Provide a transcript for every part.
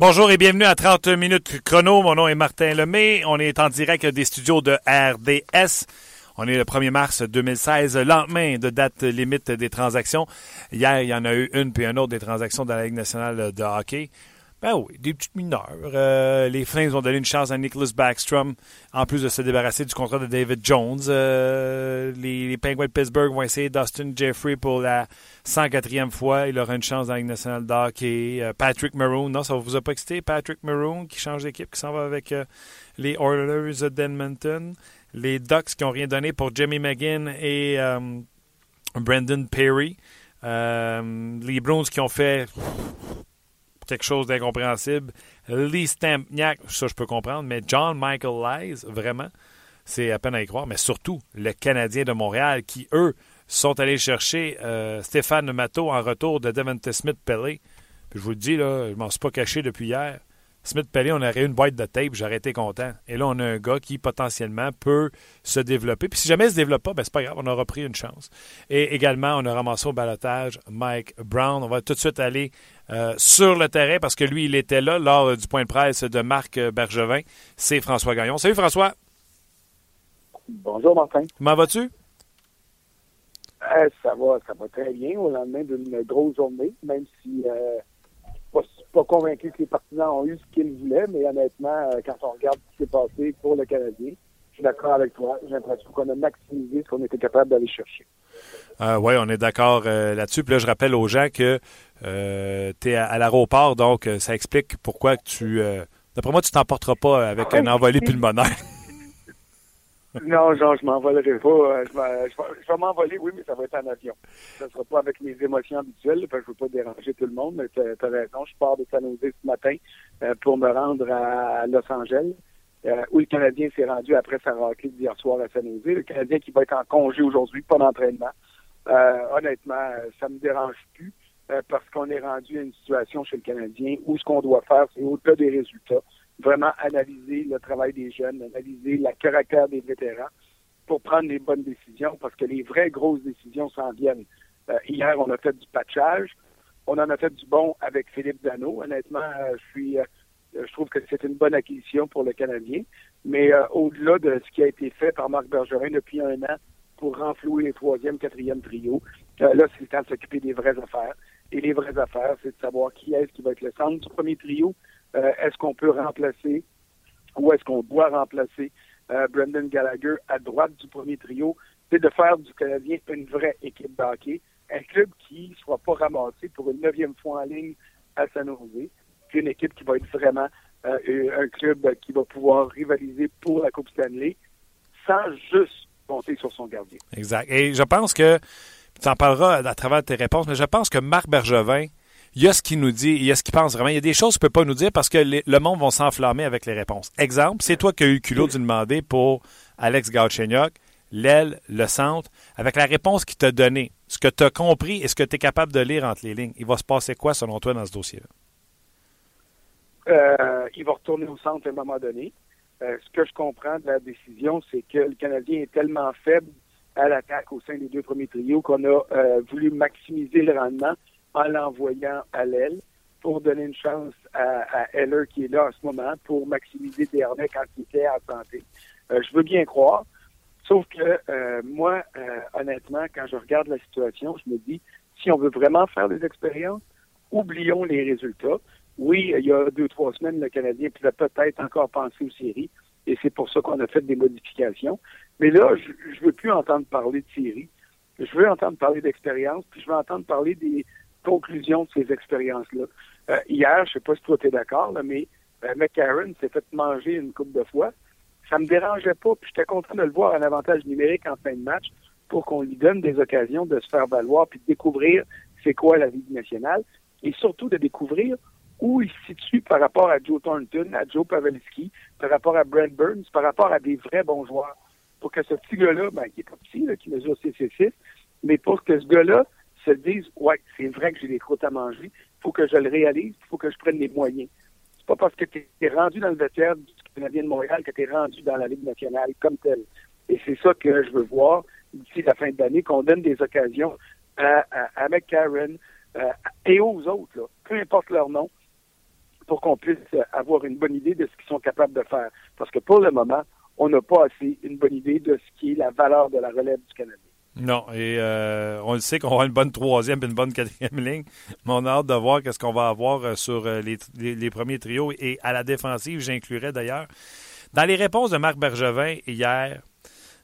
Bonjour et bienvenue à 30 minutes chrono. Mon nom est Martin Lemay. On est en direct des studios de RDS. On est le 1er mars 2016, lendemain de date limite des transactions. Hier, il y en a eu une puis une autre des transactions dans la Ligue nationale de hockey. Ben oui, des petites mineurs. Euh, les Flames ont donné une chance à Nicholas Backstrom, en plus de se débarrasser du contrat de David Jones. Euh, les, Penguins de Pittsburgh vont essayer Dustin Jeffrey pour la 104e fois. Il aura une chance dans la Ligue nationale de hockey. Euh, Patrick Maroon, non, ça vous a pas excité? Patrick Maroon qui change d'équipe, qui s'en va avec les Oilers d'Edmonton. Les Ducks qui n'ont rien donné pour Jimmy McGinn et Brandon Perry. les Bruins qui ont fait quelque chose d'incompréhensible. Lee Stampniak, ça je peux comprendre, mais John Michael Lies, vraiment, c'est à peine à y croire, mais surtout le Canadien de Montréal qui, eux, sont allés chercher euh, Stéphane Matteau en retour de Devonta Smith-Pellet. Puis je vous le dis, là, je m'en suis pas caché depuis hier. Smith-Pellet, on aurait une boîte de tape, j'aurais été content. Et là, on a un gars qui potentiellement peut se développer. Puis si jamais il ne se développe pas, ben c'est pas grave, on aura pris une chance. Et également, on a ramassé au balotage Mike Brown. On va tout de suite aller euh, sur le terrain parce que lui, il était là lors du point de presse de Marc Bergevin. C'est François Gagnon. Salut François. Bonjour Martin. Comment vas-tu? Euh, ça va, ça va très bien au lendemain d'une grosse journée, même si euh, pas, pas convaincu que les partisans ont eu ce qu'ils voulaient, mais honnêtement, euh, quand on regarde ce qui s'est passé pour le Canadien, je suis d'accord avec toi. J'ai l'impression qu'on a maximisé ce qu'on était capable d'aller chercher. Euh, oui, on est d'accord là-dessus. Puis là, je rappelle aux gens que euh, tu es à, l'aéroport, donc euh, ça explique pourquoi tu. Euh, d'après moi, tu t'emporteras pas avec un envolé pulmonaire. non, genre, je m'envolerai pas. Je vais, m'envoler, oui, mais ça va être en avion. Ça sera pas avec mes émotions habituelles, parce que je veux pas déranger tout le monde, mais tu as, raison. Je pars de San Jose ce matin pour me rendre à Los Angeles. où le Canadien s'est rendu après sa raclée d'hier soir à San Jose. Le Canadien qui va être en congé aujourd'hui, pas d'entraînement. honnêtement, ça me dérange plus. Euh, parce qu'on est rendu à une situation chez le Canadien où ce qu'on doit faire, c'est au-delà des résultats, vraiment analyser le travail des jeunes, analyser le caractère des vétérans pour prendre les bonnes décisions, parce que les vraies grosses décisions s'en viennent. Euh, hier, on a fait du patchage, on en a fait du bon avec Philippe Dano. Honnêtement, euh, je suis, je trouve que c'est une bonne acquisition pour le Canadien. Mais au-delà de ce qui a été fait par Marc Bergerin depuis un an pour renflouer les troisième, quatrième trio, là, c'est le temps de s'occuper des vraies affaires. Et les vraies affaires, c'est de savoir qui est-ce qui va être le centre du premier trio. Euh, est-ce qu'on peut remplacer ou est-ce qu'on doit remplacer euh, Brendan Gallagher à droite du premier trio? C'est de faire du Canadien une vraie équipe d'hockey, un club qui ne soit pas ramassé pour une neuvième fois en ligne à San Jose, puis une équipe qui va être vraiment euh, un club qui va pouvoir rivaliser pour la Coupe Stanley sans juste compter sur son gardien. Exact. Et je pense que tu en parleras à travers tes réponses, mais je pense que Marc Bergevin, il y a ce qu'il nous dit, il y a ce qu'il pense vraiment. Il y a des choses qu'il ne peut pas nous dire parce que le monde va s'enflammer avec les réponses. Exemple, c'est toi qui as eu le culot de demander pour Alex Galchenyuk, l'aile, le centre, avec la réponse qu'il t'a donnée, ce que tu as compris et ce que tu es capable de lire entre les lignes. Il va se passer quoi selon toi dans ce dossier-là? Euh, il va retourner au centre à un moment donné. Euh, ce que je comprends de la décision, c'est que le Canadien est tellement faible à l'attaque au sein des deux premiers trios qu'on a euh, voulu maximiser le rendement en l'envoyant à l'aile pour donner une chance à, à, Heller qui est là en ce moment pour maximiser Dernay quand il était en santé. Euh, je veux bien croire, sauf que euh, moi, honnêtement, quand je regarde la situation, je me dis, si on veut vraiment faire des expériences, oublions les résultats. Oui, il y a deux, trois semaines, le Canadien pouvait peut-être encore penser aux séries, et c'est pour ça qu'on a fait des modifications. Mais là, je, ne veux plus entendre parler de série. Je veux entendre parler d'expérience, puis je veux entendre parler des conclusions de ces expériences-là. Euh, hier, je sais pas si toi es d'accord, mais euh, McCarron s'est fait manger une coupe de fois. Ça me dérangeait pas, puis j'étais content de le voir en avantage numérique en fin de match pour qu'on lui donne des occasions de se faire valoir puis de découvrir c'est quoi la Ligue nationale et surtout de découvrir où il se situe par rapport à Joe Thornton, à Joe Pavelski, par rapport à Brent Burns, par rapport à des vrais bons joueurs pour que ce petit gars-là, ben, qui est pas petit, qui mesure 6 6 mais pour que ce gars-là se dise, ouais, c'est vrai que j'ai des croûtes à manger, il faut que je le réalise, il faut que je prenne les moyens. C'est pas parce que tu es rendu dans le vestiaire du Canadien de Montréal que tu es rendu dans la Ligue nationale comme tel. Et c'est ça que je veux voir d'ici la fin de l'année, qu'on donne des occasions à, à, McCarron euh, et aux autres, peu importe leur nom, pour qu'on puisse avoir une bonne idée de ce qu'ils sont capables de faire. Parce que pour le moment, on n'a pas assez une bonne idée de ce qui est la valeur de la relève du Canadien. Non, et euh, on le sait qu'on aura une bonne troisième et une bonne quatrième ligne, mais on a hâte de voir qu'est-ce qu'on va avoir euh, sur euh, les, premiers trios et à la défensive, j'inclurais d'ailleurs. Dans les réponses de Marc Bergevin hier,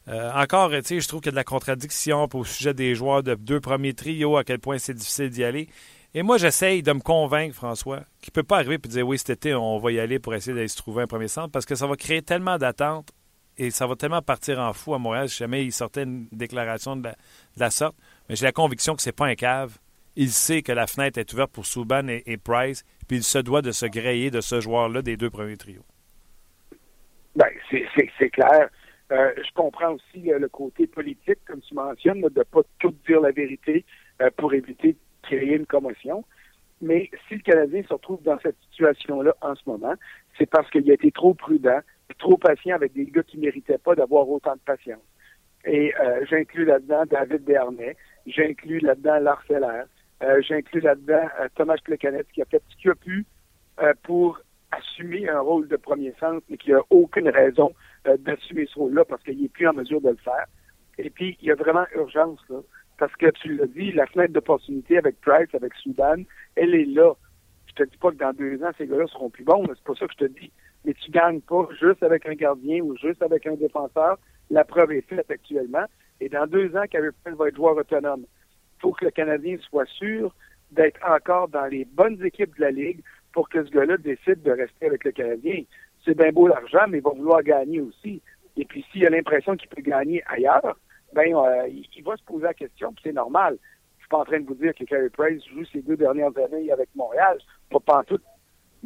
encore, tu je trouve qu'il y a de la contradiction au sujet des joueurs de deux premiers trios, à quel point c'est difficile d'y aller. Et moi, j'essaye de me convaincre, François, qu'il ne peut pas arriver et dire oui, cet été, on va y aller pour essayer d'aller se trouver un premier centre parce que ça va créer tellement d'attentes et ça va tellement partir en fou à Montréal si jamais il sortait une déclaration de la, sorte. Mais j'ai la conviction que c'est pas un cave. Il sait que la fenêtre est ouverte pour Souban et, Price, puis il se doit de se gréer de ce joueur-là des deux premiers trios. Bien, c'est clair. Euh, je comprends aussi euh, le côté politique, comme tu mentionnes, de ne pas tout dire la vérité euh, pour éviter de créer une commotion. Mais si le Canadien se retrouve dans cette situation-là en ce moment, c'est parce qu'il a été trop prudent, trop patient avec des gars qui ne méritaient pas d'avoir autant de patience. Et euh, j'inclus là-dedans David Bernay, j'inclus là-dedans Lars euh, j'inclus là-dedans euh, Thomas Plekanec qui a fait ce qu'il a pu euh, pour assumer un rôle de premier sens, mais qui n'a aucune raison d'assumer ce rôle-là parce qu'il n'est plus en mesure de le faire. Et puis, il y a vraiment urgence, là, parce que tu l'as dit, la fenêtre d'opportunité avec Price, avec Soudan, elle est là. Je te dis pas que dans deux ans, ces gars-là seront plus bons, c'est pas ça que je te dis mais tu gagnes pas juste avec un gardien ou juste avec un défenseur. La preuve est faite actuellement. Et dans deux ans, Carey Price va être joueur autonome. Il faut que le Canadien soit sûr d'être encore dans les bonnes équipes de la Ligue pour que ce gars-là décide de rester avec le Canadien. C'est bien beau l'argent, mais il va vouloir gagner aussi. Et puis s'il a l'impression qu'il peut gagner ailleurs, ben euh, il va se poser la question, c'est normal. Je suis pas en train de vous dire que Carey Price joue ses deux dernières années avec Montréal. Pas, tout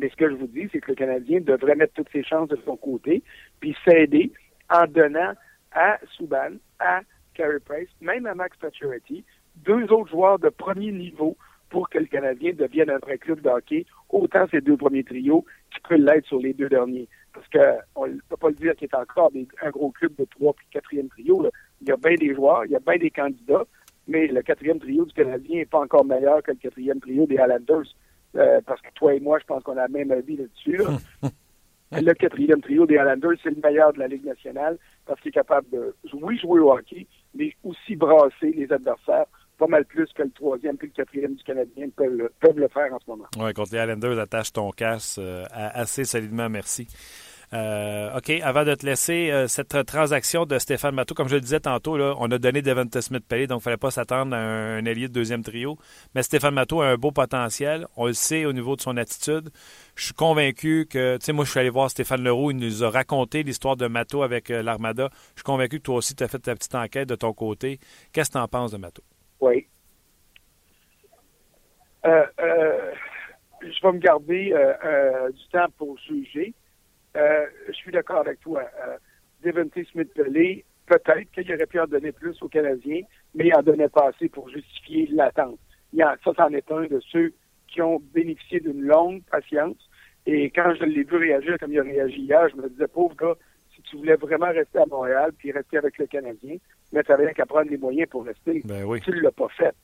mais ce que je vous dis, c'est que le Canadien devrait mettre toutes ses chances de son côté, puis s'aider en donnant à Subban, à Carey Price, même à Max Pacioretty, deux autres joueurs de premier niveau pour que le Canadien devienne un vrai club de hockey, autant ces deux premiers trios qui peuvent l'être sur les deux derniers. Parce qu'on ne peut pas le dire qu'il est encore un gros club de trois puis quatrième trio. Il y a bien des joueurs, il y a bien des candidats, mais le quatrième trio du Canadien n'est pas encore meilleur que le quatrième trio des Highlanders. Euh, parce que toi et moi, je pense qu'on a le même avis là-dessus. le quatrième trio des Highlanders, c'est le meilleur de la Ligue nationale parce qu'il est capable de, oui, jouer au hockey, mais aussi brasser les adversaires pas mal plus que le troisième puis le quatrième du Canadien peuvent le, peuvent le faire en ce moment. Oui, contre les Highlanders, attache ton casse euh, assez solidement, merci. Euh, OK, avant de te laisser, euh, cette transaction de Stéphane Matteau, comme je le disais tantôt, on a donné Devonta Smith-Pelly, donc il ne fallait pas s'attendre à un, allié de deuxième trio. Mais Stéphane Matteau a un beau potentiel. On le sait au niveau de son attitude. Je suis convaincu que, tu sais, moi, je suis allé voir Stéphane Leroux, il nous a raconté l'histoire de Matteau avec euh, l'Armada. Je suis convaincu que toi aussi, tu as fait ta petite enquête de ton côté. Qu'est-ce que tu en penses de Matteau? Oui. je vais me garder du temps pour juger. Euh, je suis d'accord avec toi. Euh, Devontae Smith-Pelé, peut-être qu'il aurait pu en donner plus aux Canadiens, mais il en donnait pas assez pour justifier l'attente. Ça, c'en est un de ceux qui ont bénéficié d'une longue patience. Et quand je l'ai vu réagir comme il a réagi hier, je me disais, pauvre gars, si tu voulais vraiment rester à Montréal puis rester avec le Canadien, mais tu n'avais qu'à prendre les moyens pour rester. Ben oui. Tu ne l'as pas fait.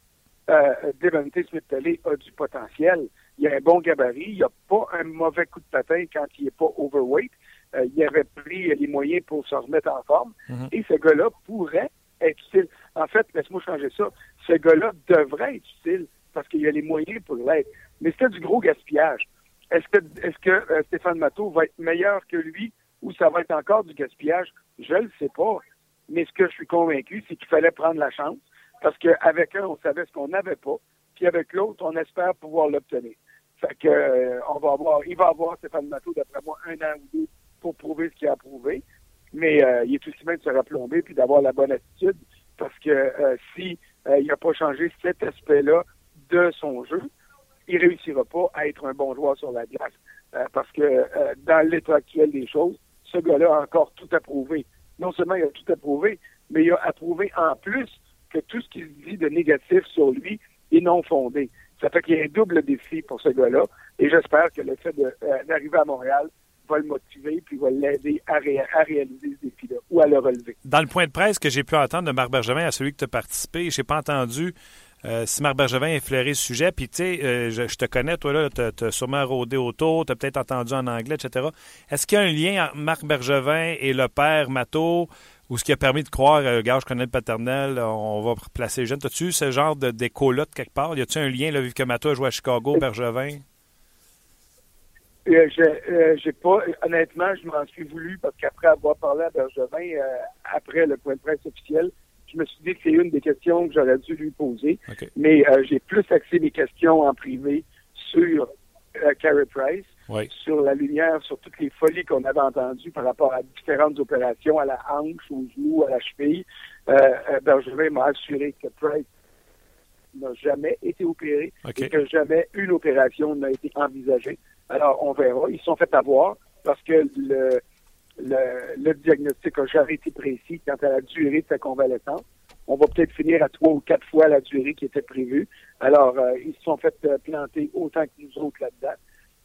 Euh, Devontae Smith-Pelé a du potentiel il a un bon gabarit, il n'a pas un mauvais coup de patin quand il n'est pas overweight. Euh, il avait pris les moyens pour se remettre en forme. Mhm. Et ce gars-là pourrait être utile. En fait, laisse-moi changer ça. Ce gars-là devrait être utile parce qu'il a les moyens pour l'être. Mais c'était du gros gaspillage. Est-ce que, est-ce que euh, Stéphane Matteau va être meilleur que lui ou ça va être encore du gaspillage? Je ne le sais pas. Mais ce que je suis convaincu, c'est qu'il fallait prendre la chance parce qu'avec un, on savait ce qu'on n'avait pas. Puis avec l'autre, on espère pouvoir l'obtenir. Fait que, euh, on va avoir, il va avoir Stéphane Matteau, d'après moi, un an ou deux pour prouver ce qu'il a prouvé. Mais euh, il est aussi bien de se replomber puis d'avoir la bonne attitude parce que euh, si il n'a pas changé cet aspect-là de son jeu, il réussira pas à être un bon joueur sur la glace. parce que dans l'état actuel des choses, ce gars-là a encore tout approuvé. Non seulement il a tout approuvé, mais il a approuvé en plus que tout ce qu'il dit de négatif sur lui est non fondé. Ça fait qu'il y a un double défi pour ce gars-là. Et j'espère que le fait euh, d'arriver à Montréal va le motiver puis va l'aider à, réaliser ce défi-là ou à le relever. Dans le point de presse que j'ai pu entendre de Marc Bergevin à celui que tu as participé, je n'ai pas entendu euh, si Marc Bergevin effleurait ce sujet, puis tu sais, euh, je, te connais, toi là, tu as, sûrement rôdé autour, tu as peut-être entendu en anglais, etc. Est-ce qu'il y a un lien entre Marc Bergevin et le père Matteau, ou ce qui a permis de croire, euh, gars, je connais le paternel, on va placer les jeunes. As-tu ce genre d'écho-là de, quelque part? Y a-tu un lien, là, vu que Matteau a joué à Chicago, Bergevin? Euh, j'ai pas, honnêtement, je m'en suis voulu parce qu'après avoir parlé à Bergevin, après le point de presse officiel, je me suis dit que c'est une des questions que j'aurais dû lui poser. Mais euh, j'ai plus axé mes questions en privé sur euh, Carey Price, sur la lumière, sur toutes les folies qu'on avait entendues par rapport à différentes opérations, à la hanche, au genou, à la cheville. Euh, euh Bergevin m'a assuré que Price n'a jamais été opéré et que jamais une opération n'a été envisagée. Alors, on verra. Ils sont fait avoir parce que le, le, diagnostic n'a jamais été précis quant à la durée de sa convalescence. On va peut-être finir à trois ou quatre fois la durée qui était prévue. Alors, euh, ils se sont fait euh, planter autant que nous autres là-dedans.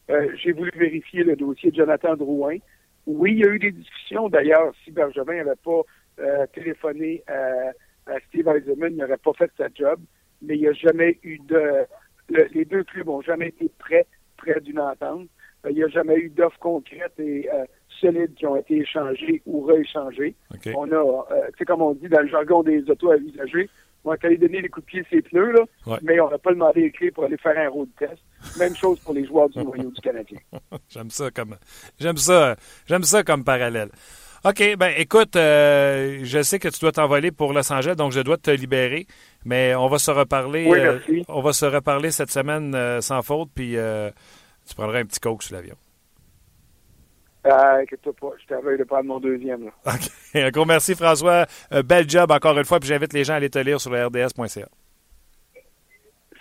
Euh, j'ai voulu vérifier le dossier de Jonathan Drouin. Oui, il y a eu des discussions. D'ailleurs, si Bergevin n'avait pas téléphoné à, Steve Eisenman, il n'aurait pas fait sa job. Mais il n'y a jamais eu de... les deux clubs n'ont jamais été prêts, près d'une entente. il n'y a jamais eu d'offres concrètes et solides qui ont été échangés ou rééchangés. On a, euh, tu sais, comme on dit dans le jargon des autos avisagés, on a allé donner les coups de pied ses pneus, là, mais on n'a pas demandé les clés pour aller faire un road test. Même chose pour les joueurs du noyau du Canadien. j'aime ça comme j'aime ça j'aime ça comme parallèle. OK, ben écoute, euh, je sais que tu dois t'envoler pour Los Angeles, donc je dois te libérer, mais on va se reparler euh, on va se reparler cette semaine sans faute, puis tu prendras un petit coke sur l'avion. Euh, inquiète-toi pas, je t'avais de prendre mon deuxième. Là. OK. Un gros merci, François. Euh, bel job encore une fois, puis j'invite les gens à aller te lire sur le rds.ca.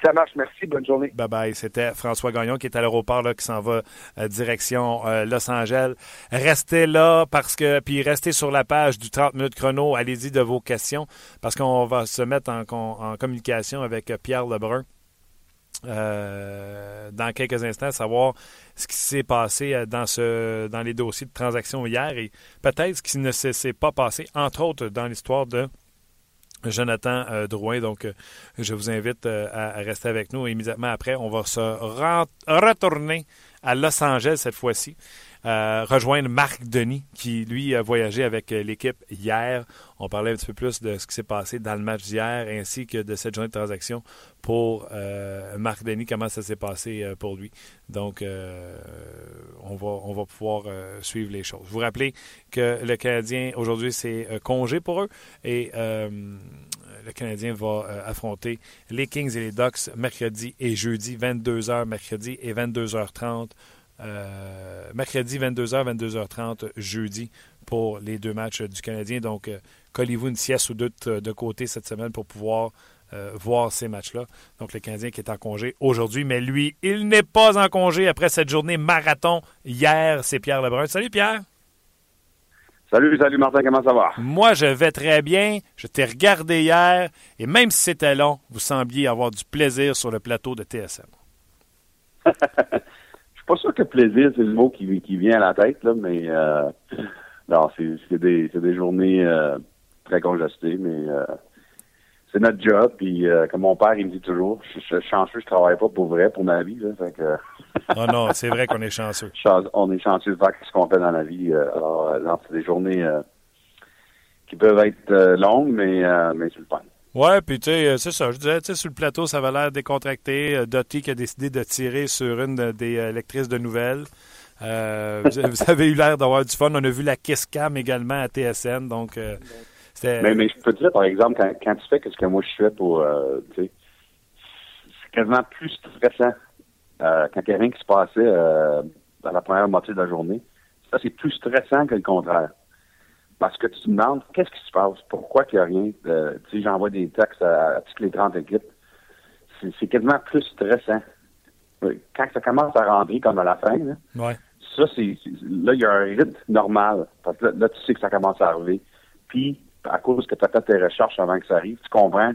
Ça marche, merci. Bonne journée. Bye bye. C'était François Gagnon qui est à l'aéroport qui s'en va euh, direction euh, Los Angeles. Restez là parce que puis restez sur la page du 30 minutes chrono. Allez-y de vos questions parce qu'on va se mettre en, en communication avec Pierre Lebrun. Euh, dans quelques instants, savoir ce qui s'est passé euh, dans, ce, dans les dossiers de transaction hier et peut-être ce qui ne s'est pas passé, entre autres, dans l'histoire de Jonathan euh, Drouin. Donc, je vous invite à, rester avec nous. Immédiatement après, on va se retourner à Los Angeles cette fois-ci. Euh, rejoindre Marc Denis, qui lui a voyagé avec euh, l'équipe hier. On parlait un petit peu plus de ce qui s'est passé dans le match d'hier, ainsi que de cette journée de transaction pour euh, Marc Denis, comment ça s'est passé pour lui. Donc, on, va, on va pouvoir suivre les choses. Vous rappelez que le Canadien, aujourd'hui, c'est congé pour eux et le Canadien va affronter les Kings et les Ducks mercredi et jeudi, 22h mercredi et 22h30 euh, mercredi 22h, 22h30, jeudi pour les deux matchs du Canadien. Donc, euh, collez-vous une sieste ou deux de côté cette semaine pour pouvoir euh, voir ces matchs-là. Donc, le Canadien qui est en congé aujourd'hui, mais lui, il n'est pas en congé après cette journée marathon hier. C'est Pierre Lebrun. Salut Pierre. Salut, salut Martin, comment ça va? Moi, je vais très bien. Je t'ai regardé hier et même si c'était long, vous sembliez avoir du plaisir sur le plateau de TSM. pas sûr que plaisir, c'est le mot qui, qui vient à la tête, là, mais euh, non, c'est des, des journées euh, très congestées, mais euh, c'est notre job. Puis comme mon père, il me dit toujours, je suis chanceux, je travaille pas pour vrai, pour ma vie. Là, fait que... oh non, c'est vrai qu'on est chanceux. On est chanceux de faire ce qu'on fait dans la vie. alors, c'est des journées qui peuvent être longues, mais, mais c'est le fun. Ouais, puis tu sais, euh, c'est ça. Je disais, tu sais, sur le plateau, ça avait l'air décontracté. Euh, Doty qui a décidé de tirer sur une des euh, lectrices de nouvelles. vous, avez eu l'air d'avoir du fun. On a vu la Kiss Cam également à TSN, donc c'était... Mais, mais je peux te dire, par exemple, quand, quand tu fais ce que moi je fais pour, sais, c'est quasiment plus stressant quand il n'y a rien qui se passait dans la première moitié de la journée. Ça, c'est plus stressant que le contraire. Parce que tu te demandes qu'est-ce qui se passe, pourquoi il n'y a rien. Tu sais, j'envoie des textes à, toutes les 30 équipes. C'est quasiment plus stressant. Quand ça commence à rentrer comme à la fin, là, ça, c'est là, il y a un rythme normal. Parce que là, tu sais que ça commence à arriver. Puis, à cause que tu as fait tes recherches avant que ça arrive, tu comprends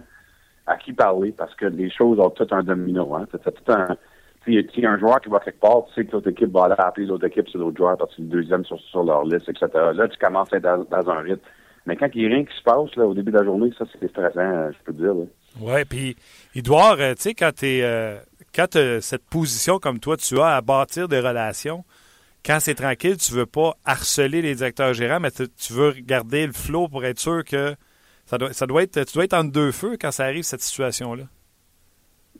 à qui parler parce que les choses ont tout un domino. Hein. Tu tout un s'il y a un joueur qui va quelque part, tu sais que l'autre équipe va aller appeler l'autre équipe sur l'autre joueur parce que le deuxième sur, leur liste, etc. Là, tu commences à être dans, un rythme. Mais quand il n'y a rien qui se passe là, au début de la journée, ça, c'est stressant, je peux te dire. Oui, puis il doit, tu sais, quand tu es quand cette position comme toi, tu as à bâtir des relations, quand c'est tranquille, tu veux pas harceler les directeurs gérants, mais tu veux garder le flot pour être sûr que ça doit, ça doit être, tu dois être en deux feux quand ça arrive, cette situation-là.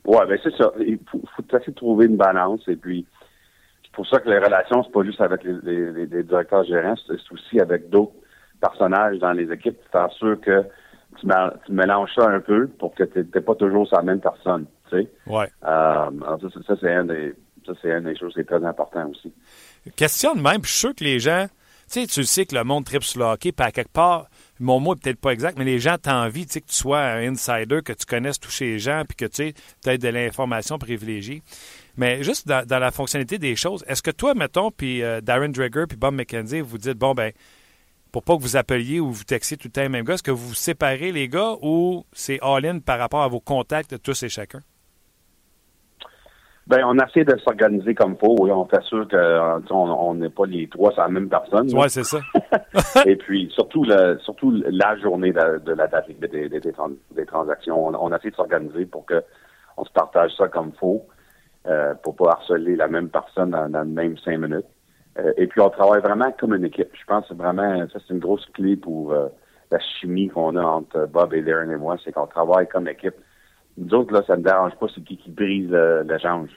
Oui, ben c'est ça. Il faut, faut essayer de trouver une balance. Et puis, c'est pour ça que les relations, c'est pas juste avec les, directeurs gérants, c'est aussi avec d'autres personnages dans les équipes, faire sûr que tu, mélanges ça un peu pour que tu n'es pas toujours sur la même personne. Tu sais? Ouais. Euh, ça, c'est un des, ça, c'est une des choses qui est très important aussi. Question de même, puis je suis sûr que les gens, tu sais, tu sais que le monde tripe sur le hockey, puis à quelque part, mon mot est peut-être pas exact, mais les gens t'envient, tu sais, que tu sois un insider, que tu connaisses tous ces gens, puis que tu sais, aies de l'information privilégiée. Mais juste dans, la fonctionnalité des choses, est-ce que toi, mettons, puis euh, Darren Drager, puis Bob McKenzie, vous dites, bon, ben, pour pas que vous appeliez ou vous texiez tout le temps le même gars, est-ce que vous séparez les gars ou c'est all-in par rapport à vos contacts de tous et chacun? Ben, on essaie de s'organiser comme faut. Oui, on fait sûr qu'on n'est pas les trois sur la même personne. Oui, c'est ça. Et puis, surtout, le, surtout la journée de, la date des, des, transactions, on, on, essaie de s'organiser pour que on se partage ça comme faut, euh, pour pas harceler la même personne dans, dans les mêmes cinq minutes. Euh, et puis, on travaille vraiment comme une équipe. Je pense que vraiment, ça, c'est une grosse clé pour euh, la chimie qu'on a entre Bob et Darren et moi, c'est qu'on travaille comme équipe nous autres, là, ça ne dérange pas c'est qui qui brise euh, l'échange.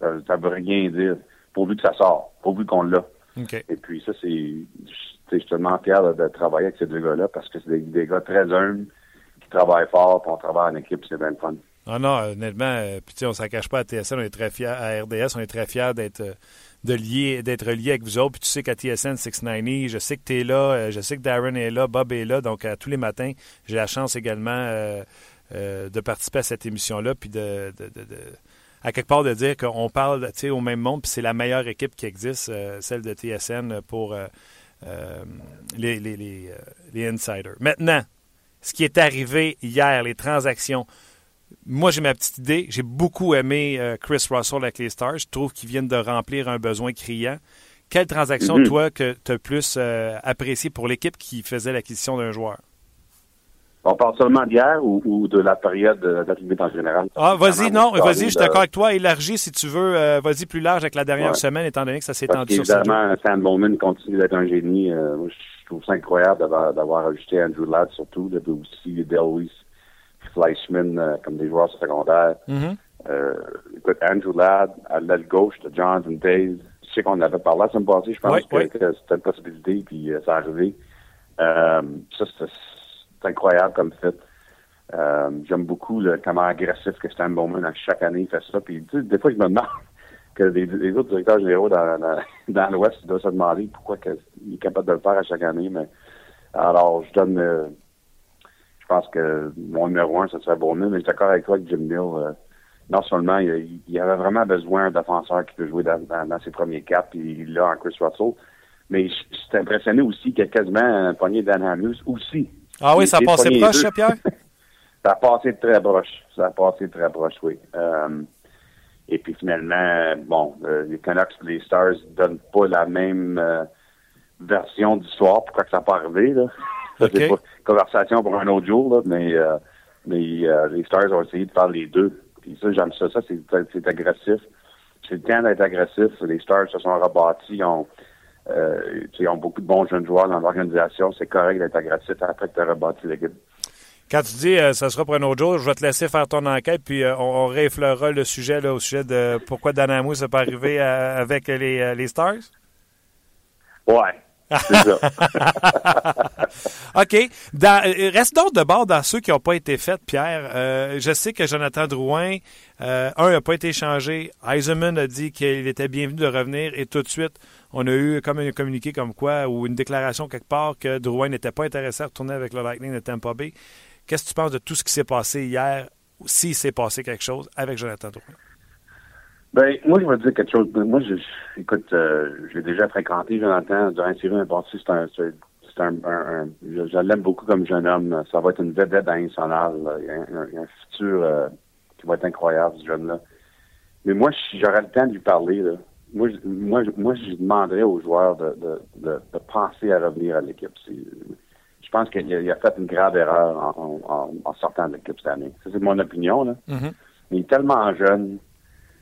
Ça, ça veut rien dire. Pourvu que ça sort, pourvu qu'on l'a. Et puis ça, c'est. Je suis tellement fier de, travailler avec ces deux gars-là parce que c'est des, gars très humbles qui travaillent fort, puis on travaille en équipe, c'est bien le fun. Ah non, honnêtement, euh, puis on ne s'en cache pas à TSN, on est très fiers, à RDS, on est très fiers d'être euh, de lier, d'être lié avec vous autres. Puis tu sais qu'à TSN 690, je sais que tu es là, je sais que Darren est là, Bob est là, donc tous les matins, j'ai la chance également euh, de participer à cette émission-là, puis de, à quelque part de dire qu'on parle au même monde, puis c'est la meilleure équipe qui existe, euh, celle de TSN pour euh, les, les, les, insiders. Maintenant, ce qui est arrivé hier, les transactions. Moi, j'ai ma petite idée. J'ai beaucoup aimé Chris Russell avec les Stars. Je trouve qu'ils viennent de remplir un besoin criant. Quelle transaction, mm-hmm. toi, que tu as plus apprécié pour l'équipe qui faisait l'acquisition d'un joueur? On parle seulement d'hier ou, de la période d'arrivée en général? Ah, vas-y, non, vas-y, je suis d'accord avec toi. Élargis si tu veux. Euh, vas-y plus large avec la dernière semaine, étant donné que ça s'est étendu sur Évidemment, Sam Bowman continue d'être un génie. Euh, je trouve ça incroyable d'avoir ajouté Andrew Ladd surtout, de aussi Delwis, Fleischman euh, comme des joueurs secondaires. Mm-hmm. écoute, Andrew Ladd, à l'aile gauche de Jonathan Days. Je sais qu'on avait parlé la semaine passée, je pense que, que c'était une possibilité, puis ça a arrivé. ça, c'est c'est incroyable comme fait. Euh, j'aime beaucoup le, comment agressif que Stan Bowman, à chaque année, fait ça. Puis, des fois, je me demande que les, autres directeurs généraux dans, l'Ouest doivent se demander pourquoi il est capable de le faire à chaque année. Mais alors, je donne, euh, je pense que mon numéro un, ce serait Bowman. Mais je suis d'accord avec toi que Jim Neal, euh, non seulement il, avait vraiment besoin d'un défenseur qui peut jouer dans, ses premiers quatre, puis il l'a en Chris Russell. Mais je suis impressionné aussi qu'il a quasiment un poignet Dan Hamus aussi ah oui, ça a passé proche, Pierre? ça a passé très proche. Ça a passé très proche, oui. Euh, et puis finalement, bon, euh, les Canucks et les Stars donnent pas la même euh, version d'histoire. Pourquoi que ça n'a pas arrivé, là? Pas conversation pour un autre jour, là, mais, mais les Stars ont essayé de faire les deux. Puis ça, j'aime ça. Ça, c'est agressif. C'est le temps d'être agressif. Les Stars se sont rebâtis. Ils ont euh, ils ont beaucoup de bons jeunes joueurs dans l'organisation. C'est correct d'être agressif après que tu as rebâti l'équipe. Quand tu dis euh, ça sera pour un autre jour, je vais te laisser faire ton enquête, puis euh, on, réflera le sujet là, au sujet de pourquoi Danamou s'est pas arrivé avec les, les Stars? Ouais. OK. Euh, reste donc de bord dans ceux qui n'ont pas été faits, Pierre. Euh, je sais que Jonathan Drouin, euh, un, n'a pas été changé. Eisenman a dit qu'il était bienvenu de revenir et tout de suite, on a eu comme un communiqué comme quoi ou une déclaration quelque part que Drouin n'était pas intéressé à retourner avec le Lightning de Tampa Bay. Qu'est-ce que tu penses de tout ce qui s'est passé hier, s'il s'est passé quelque chose avec Jonathan Drouin? Ben, moi, je vais te dire quelque chose. Moi, je, écoute, euh, j'ai déjà fréquenté Jonathan durant série un. C'est un, c'est un, un, je, l'aime beaucoup comme jeune homme. Ça va être une vedette internationale. Il y a un, un, futur euh, qui va être incroyable, ce jeune-là. Mais moi, si j'aurais le temps de lui parler, là, moi, je, moi, moi, je demanderais aux joueurs de, de, de, penser à revenir à l'équipe. je pense qu'il a, fait une grave erreur en, sortant de l'équipe cette année. Ça, c'est mon opinion. Là. Mm-hmm. Il est tellement jeune.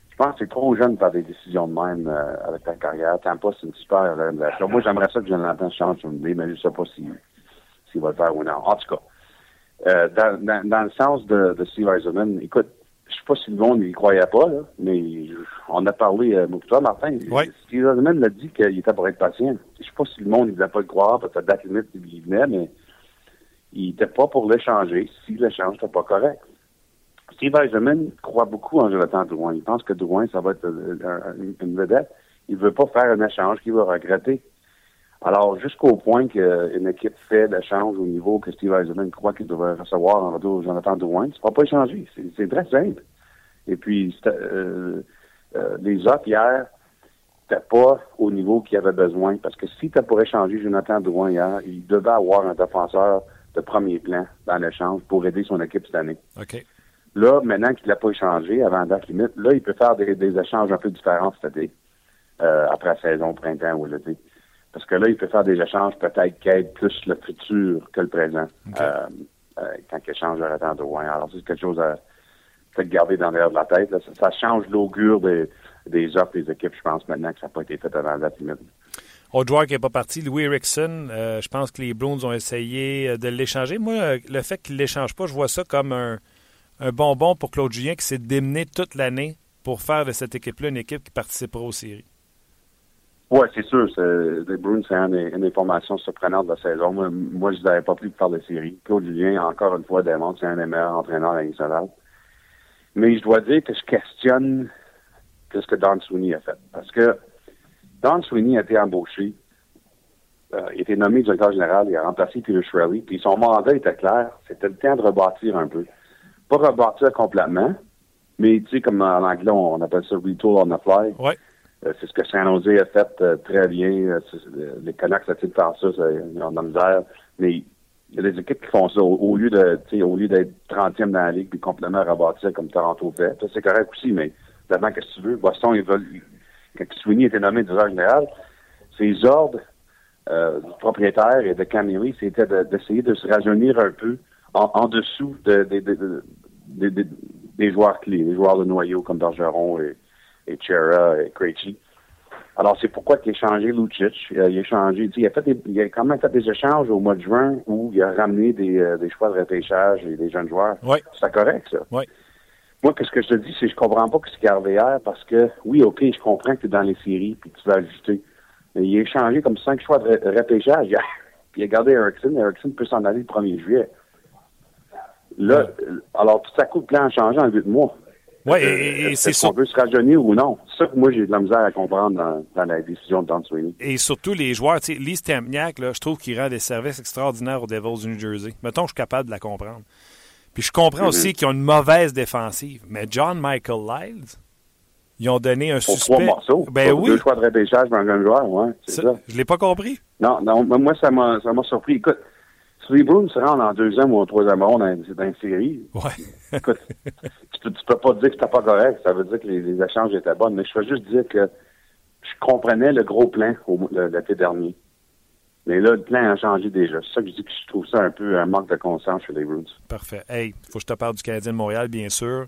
Je pense que c'est trop jeune pour faire des décisions de même euh, avec ta carrière. Tampa, c'est une super relation. Moi, j'aimerais ça que Jonathan change son idée, mais je ne sais pas s'il va le faire ou non. En tout cas, euh, dans, dans, le sens de, de Steve Eisenman, écoute, je sais pas si le monde n'y croyait pas, là, mais on a parlé, euh, toi, Martin. Steve Eisenman l'a dit qu'il était pour être patient. Je sais pas si le monde ne voulait pas le croire, parce que date limite, il venait, mais il n'était pas pour l'échanger si l'échange n'était pas correct. Steve Eisenman croit beaucoup en Jonathan Drouin. Il pense que Drouin, ça va être euh, une vedette. Il veut pas faire un échange qu'il va regretter. Alors, jusqu'au point qu'une équipe fait l'échange au niveau que Steve Eisenman croit qu'il devrait recevoir en retour Jonathan Drouin, ça ne va pas échanger. C'est très simple. Et puis, euh, euh, les autres hier, n'étaient pas au niveau qu'il avait besoin. Parce que si tu pour échanger Jonathan Drouin hier, il devait avoir un défenseur de premier plan dans l'échange pour aider son équipe cette année. OK. Là, maintenant qu'il l'a pas échangé avant la date limite, là, il peut faire des, échanges un peu différents cette année, euh, après la saison, printemps ou l'été. Parce que là, il peut faire des échanges peut-être qui aident plus le futur que le présent euh, euh, quand il échange le temps de Rouen. Alors, c'est quelque chose à peut-être garder dans l'air de la tête. Ça, change l'augure des, des offres des équipes, je pense, maintenant que ça n'a pas été fait avant la limite. Autre joueur qui n'est pas parti, Louis Erickson, euh, je pense que les Bruins ont essayé de l'échanger. Moi, le fait qu'il ne l'échange pas, je vois ça comme un, un bonbon pour Claude Julien qui s'est démené toute l'année pour faire de cette équipe-là une équipe qui participera aux séries. Oui, c'est sûr. Les Bruins, c'est une, une, des formations surprenantes de la saison. Moi, je n'avais pas plus de faire de série. Claude Julien, encore une fois, démontre c'est un des meilleurs entraîneurs à nationale. Mais je dois dire que je questionne ce que Don Sweeney a fait. Parce que Don Sweeney a été embauché. Euh, il a été nommé directeur général. Il a remplacé Peter Shirley. Puis son mandat était clair. C'était le temps de rebâtir un peu. Pas rebâtir complètement, mais tu sais, comme en anglais, on appelle ça retool on the fly. Ouais. Euh, c'est ce que San a fait euh, très bien. Euh, les Canucks, ça de faire ça, ils ont de la misère. Mais il y a des équipes qui font ça au, lieu de, au lieu d'être 30e dans la ligue puis complètement rebâtir comme Toronto fait. Ça, c'est correct aussi, mais d'abord, qu'est-ce que tu veux? Boston, ils veulent, quand Sweeney était nommé directeur général, ses ordres du propriétaire et de Camille, c'était d'essayer de, se rajeunir un peu en, dessous de, des joueurs clés, les joueurs de noyau comme Bergeron et et Chera et Krejci. Alors, c'est pourquoi il a changé Lucic. Il a changé, il a, fait des, il a quand même fait des échanges au mois de juin où il a ramené des, euh, des choix de repêchage et des jeunes joueurs. Oui. C'est correct, ça. Oui. Moi, qu'est-ce que je te dis, c'est que je comprends pas ce qui est arrivé hier parce que, oui, OK, je comprends que tu es dans les séries puis que tu vas ajuster. Mais il a changé comme cinq choix de repêchage hier. Puis il a gardé Erickson. Erickson peut s'en aller le 1er juillet. Là, alors tout à coup, le plan a changé en huit mois. Oui, et, c'est sûr. veut se rajeunir ou non? C'est ça que moi, j'ai de la misère à comprendre dans, la décision de Don Sweeney. Et surtout, les joueurs, tu sais, Lee Stempniak, là, je trouve qu'il rend des services extraordinaires aux Devils du New Jersey. Mettons, je suis capable de la comprendre. Puis je comprends aussi mm-hmm. qu'ils ont une mauvaise défensive. Mais John Michael Lyles, ils ont donné un Pour suspect. Trois morceaux. Ben oui. Deux choix de repêchage dans un joueur, ouais. C'est ça, Je l'ai pas compris. Non, non, moi, ça m'a surpris. Écoute, si les Bruins se rendent en deuxième ou en troisième ronde dans, une série, ouais. écoute, tu peux, peux pas dire que c'était pas correct. Ça veut dire que les, échanges étaient bons. Mais je veux juste dire que je comprenais le gros plan l'été dernier. Mais là, le plan a changé déjà. C'est ça que je dis que je trouve ça un peu un manque de conscience chez les Bruins. Parfait. Hey, faut que je te parle du Canadien de Montréal, bien sûr.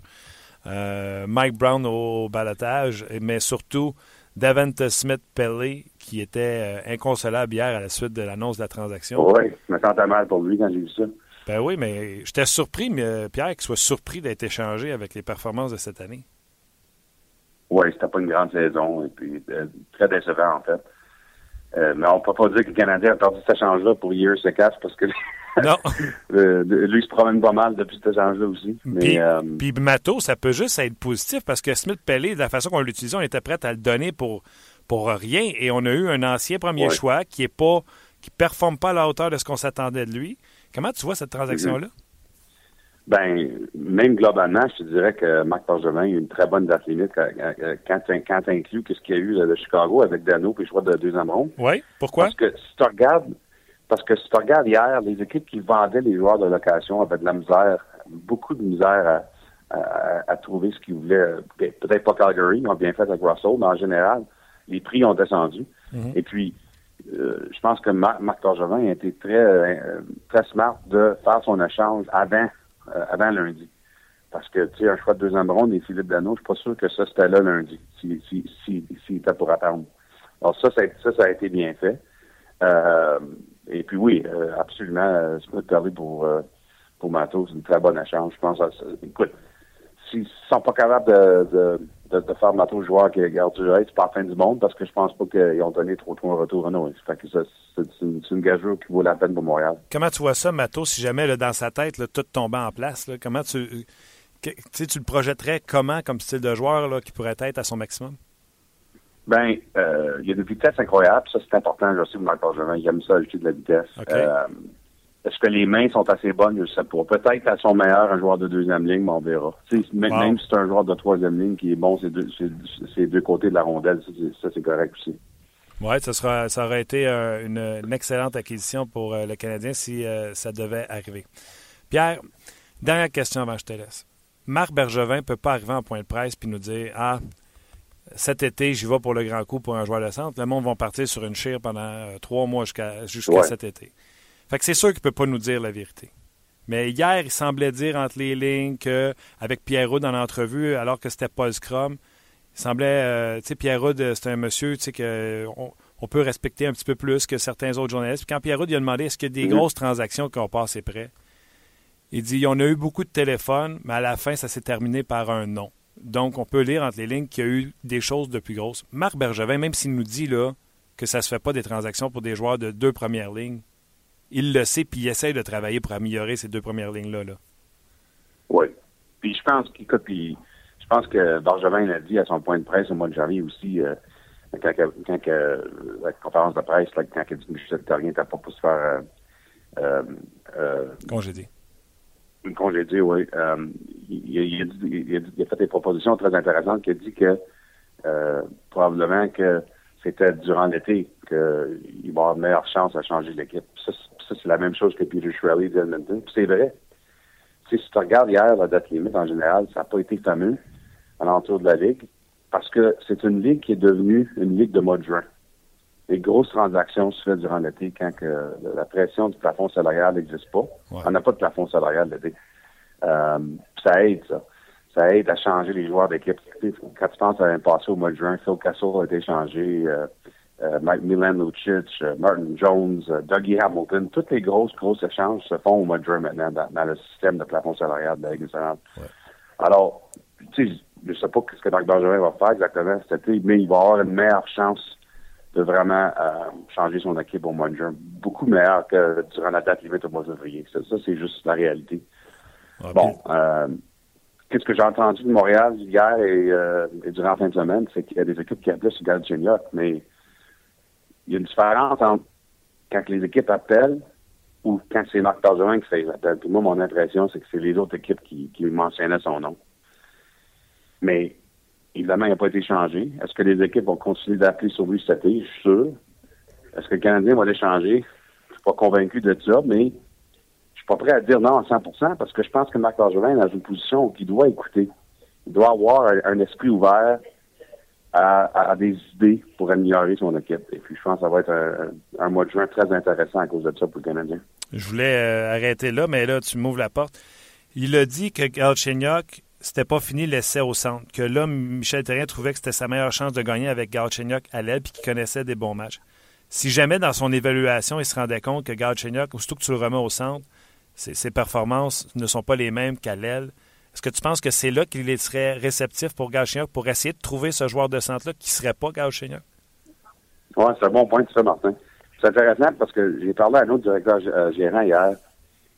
Euh, Mike Brown au balotage, mais surtout Davante Smith-Pellet, qui était euh, inconsolable hier à la suite de l'annonce de la transaction. Oui, je me sentais mal pour lui quand j'ai vu ça. Ben oui, mais j'étais surpris, mais euh, Pierre, qu'il soit surpris d'être échangé avec les performances de cette année. Oui, c'était pas une grande saison, et puis euh, très décevant en fait. mais on peut pas dire que le Canadien a perdu cet échange-là pour Years se casse parce que Non. lui, il se promène pas mal depuis cet échange-là aussi. Mais, puis, Mato, ça peut juste être positif parce que Smith Pellet, de la façon qu'on l'utilisait, on était prêt à le donner pour, pour rien. Et on a eu un ancien premier choix qui est pas qui performe pas à la hauteur de ce qu'on s'attendait de lui. Comment tu vois cette transaction-là? Ben, même globalement, je te dirais que Marc Bergevin a eu une très bonne date limite quand, quand tu inclus ce qu'il y a eu de Chicago avec Dano puis le choix de deuxième ronde. Oui, pourquoi? Parce que si tu regardes parce que si tu regardes hier, les équipes qui vendaient les joueurs de location avaient de la misère, beaucoup de misère à, trouver ce qu'ils voulaient. Peut-être pas Calgary, ils ont bien fait avec Russell, mais en général, les prix ont descendu. Mhm. Et puis, euh, je pense que Marc, Marc a été très, euh, très smart de faire son échange avant, euh, avant lundi. Parce que, tu sais, un choix de deuxième ronde et Philippe Dano, je suis pas sûr que ça, c'était là lundi, s'il si, si, si, était pour attendre. Alors ça, ça, ça, a été bien fait. et puis oui, absolument, c'est pas de pour, pour Matos, c'est une très bonne échange. Je pense à. Écoute, s'ils sont pas capables de de, de faire matos joueur qui garde du c'est pas la fin du monde parce que je pense pas qu'ils ont donné trop trop un retour à nous. c'est une, une gageure qui vaut la peine pour Montréal. Comment tu vois ça, Matos, si jamais là, dans sa tête, là, tout tombait en place? Là, comment tu, tu le projetterais comment comme style de joueur là, qui pourrait être à son maximum? Ben, euh, il y a des vitesses incroyables. Ça, c'est important, je sais, pour Marc Il aime ça, ajouter de la vitesse. Euh, est-ce que les mains sont assez bonnes? Je ne sais pas. Peut-être à son meilleur, un joueur de deuxième ligne, mais on verra. Même si c'est un joueur de troisième ligne qui est bon, c'est deux, deux côtés de la rondelle. Ça, c'est correct aussi. Oui, ça, sera, ça aurait été euh, une, excellente acquisition pour euh, le Canadien si euh, ça devait arriver. Pierre, dernière question avant que je te laisse. Marc Bergevin ne peut pas arriver en point de presse puis nous dire Ah, cet été, j'y vais pour le grand coup pour un joueur de centre. Le monde va partir sur une chire pendant trois mois jusqu'à jusqu'à cet été. Fait que c'est sûr qu'il ne peut pas nous dire la vérité. Mais hier, il semblait dire entre les lignes qu'avec Pierrot dans l'entrevue, alors que c'était pas le Scrum, il semblait, euh, tu sais, Pierrot, c'est un monsieur, tu sais, qu'on on peut respecter un petit peu plus que certains autres journalistes. Puis quand Pierrot lui a demandé est-ce qu'il y a des mhm. grosses transactions qui ont passé près, il dit on a eu beaucoup de téléphones, mais à la fin, ça s'est terminé par un non. Donc, on peut lire entre les lignes qu'il y a eu des choses de plus grosses. Marc Bergevin, même s'il nous dit là que ça ne se fait pas des transactions pour des joueurs de deux premières lignes, il le sait, puis il essaie de travailler pour améliorer ces deux premières lignes-là. Là. Oui. Puis je pense puis je pense que Bargevin l'a dit à son point de presse au mois de janvier aussi, euh, quand, quand, la conférence de presse, là, quand il dit que Michel Terrien n'était pas pour se faire euh, euh, congédier. Congédier, oui. Euh, il, il, a il, a fait des propositions très intéressantes. Il a dit que probablement que c'était durant l'été qu'il va avoir de meilleures chances à changer l'équipe. Ça, ça c'est la même chose que Peter Shirley d'Edmonton. C'est vrai. si tu regardes hier la date limite, en général, ça n'a pas été fameux à l'entour de la Ligue parce que c'est une Ligue qui est devenue une Ligue de mois de juin. Les grosses transactions se font durant l'été quand que la pression du plafond salarial n'existe pas. On n'a pas de plafond salarial l'été. Euh, ça aide, ça. Ça aide à changer les joueurs d'équipe. Quand tu penses à passé au mois de juin, Phil Castle a été changé. Euh, euh, Milan Lucic, euh, Martin Jones, euh, Dougie Hamilton, toutes les grosses, grosses échanges se font au mois de juin maintenant dans, le système de plafond salarial de la Ligue Alors, tu sais, je ne sais pas ce que Marc Bergerin va faire exactement cet été, mais il va avoir une meilleure chance de vraiment changer son équipe au mois de juin. Beaucoup meilleure que durant la date limite au mois de février. Ça, c'est juste la réalité. bon, qu'est-ce que j'ai entendu de Montréal hier et, durant la fin de semaine, c'est qu'il y a des équipes qui appellent sur Galchenyuk, mais il y a une différence entre quand les équipes appellent ou quand c'est Marc Bergevin qui fait les appels. Puis moi, mon impression, c'est que c'est les autres équipes qui, qui mentionnaient son nom. Mais évidemment, il n'a pas été changé. Est-ce que les équipes vont continuer d'appeler sur lui cet été? Je suis sûr. Est-ce que le Canadien va les changer? Je suis pas convaincu de ça, mais suis pas prêt à dire non à 100% parce que je pense que Marc Bergevin est dans une position où il doit écouter. Il doit avoir un esprit ouvert à, des idées pour améliorer son équipe. Et puis, je pense que ça va être un, mois de juin très intéressant à cause de ça pour le Canadien. Je voulais euh, arrêter là, mais là, tu m'ouvres la porte. Il a dit que Galchenyuk, c'était pas fini l'essai au centre. Que là, Michel Terrien trouvait que c'était sa meilleure chance de gagner avec Galchenyuk à l'aile puis qu'il connaissait des bons matchs. Si jamais, dans son évaluation, il se rendait compte que Galchenyuk, aussitôt que tu le remets au centre, ses performances ne sont pas les mêmes qu'à l'aile, est-ce que tu penses que c'est là qu'il serait réceptif pour Galchenyuk pour essayer de trouver ce joueur de centre-là qui ne serait pas Galchenyuk? Oui, c'est un bon point, ça, Martin. C'est intéressant parce que j'ai parlé à un autre directeur euh, gérant hier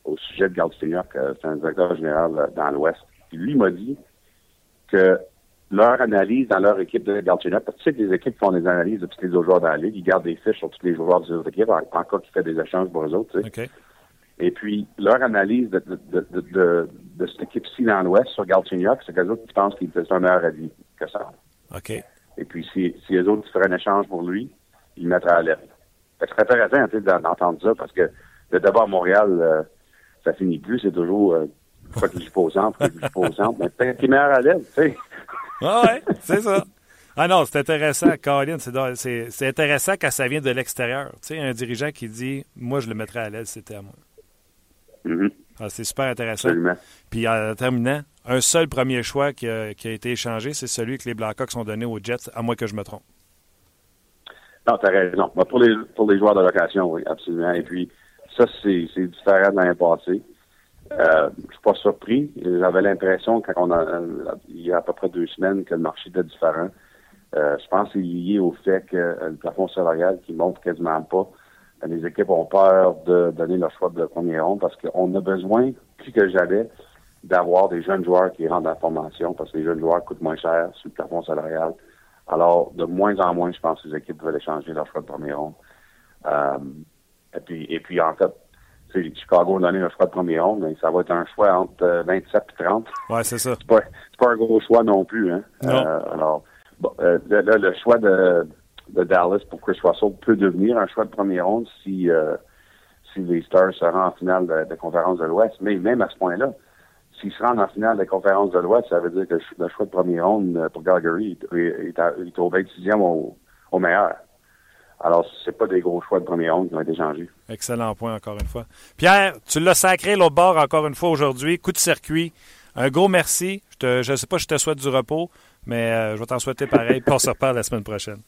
au sujet de Galchenyuk. Euh, c'est un directeur général euh, dans l'Ouest. Lui m'a dit que leur analyse dans leur équipe de Galchenyuk, parce que tu sais que les équipes font des analyses de tous les autres joueurs dans la ligue, ils gardent des fiches sur tous les joueurs des autres équipes, en, cas qu'ils fait des échanges pour eux autres. Tu sais. Et puis, leur analyse de, de, de, de, cette équipe-ci dans l'Ouest sur Galchenyuk, c'est qu'eux autres qui pensent qu'il fait un meilleur avis que ça. OK. Et puis, si, si les autres feraient un échange pour lui, ils mettraient à l'aide. C'est intéressant d'entendre ça parce que le débat à Montréal, euh, ça finit plus. C'est toujours euh, pourquoi qu'il joue au centre, pourquoi qu'il joue pas au centre. Mais peut-être qu'il est meilleur à l'aide, tu sais. Ah ouais, c'est ça. Ah non, c'est intéressant, Colin. C'est intéressant quand ça vient de l'extérieur. Tu sais, un dirigeant qui dit Moi, je le mettrais à l'aise, c'était à moi. Mm-hmm. Ah, c'est super intéressant. Puis en terminant, un seul premier choix qui a, été échangé, c'est celui que les Blackhawks ont donné aux Jets, à moins que je me trompe. Non, tu as raison. Pour les, pour les joueurs de location, oui, absolument. Et puis, ça, c'est différent de l'année passée. Euh, je suis pas surpris. J'avais l'impression, quand on a, il y a à peu près deux semaines, que le marché était différent. Euh, je pense que c'est lié au fait que le plafond salarial qui monte quasiment pas, les équipes ont peur de donner leur choix de premier ronde parce qu'on a besoin, plus que jamais, d'avoir des jeunes joueurs qui rentrent dans la formation parce que les jeunes joueurs coûtent moins cher sur le plafond salarial. Alors, de moins en moins, je pense que les équipes veulent échanger leur choix de premier ronde. Euh, et puis, et puis en fait, Chicago a donné un choix de premier ronde, mais ça va être un choix entre 27 et 30. Ouais, c'est ça. C'est pas, pas un gros choix non plus. Hein? Euh, alors, bon, euh, là, le choix de, de Dallas pour Chris Russell peut devenir un choix de premier ronde si, euh, si les Stars se rendent en finale de, conférence de l'Ouest. Mais même à ce point-là, s'ils se rendent en finale de conférence de l'Ouest, ça veut dire que le choix de premier ronde euh, pour Calgary est, au 26e au, au meilleur. Alors, c'est pas des gros choix de premier ronde qui ont été changés. Excellent point, encore une fois. Pierre, tu l'as sacré l'autre bord encore une fois aujourd'hui. Coup de circuit. Un gros merci. Je ne sais pas si je te souhaite du repos, mais euh, je vais t'en souhaiter pareil. Puis on se reparle la semaine prochaine.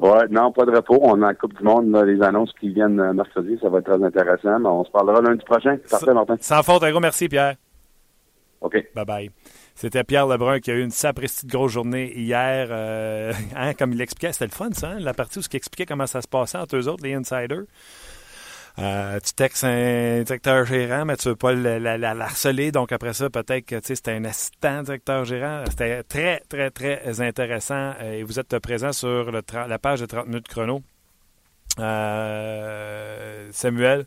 Ouais, non, pas de repos. On a la Coupe du Monde, les annonces qui viennent euh, mercredi. Ça va être très intéressant. Mais on se parlera lundi prochain. Parfait, Martin. Sans faute, un gros merci, Pierre. OK. Bye bye. C'était Pierre Lebrun qui a eu une sapristi de grosse journée hier. Euh, hein, comme il l'expliquait, c'était le fun, ça, hein, la partie où il expliquait comment ça se passait entre eux autres, les insiders. Euh, tu textes un directeur gérant, mais tu veux pas la, harceler. Donc après ça, peut-être que c'était un assistant directeur gérant. C'était très, très, très intéressant. Euh, et vous êtes présent sur la page de 30 minutes chrono. Samuel.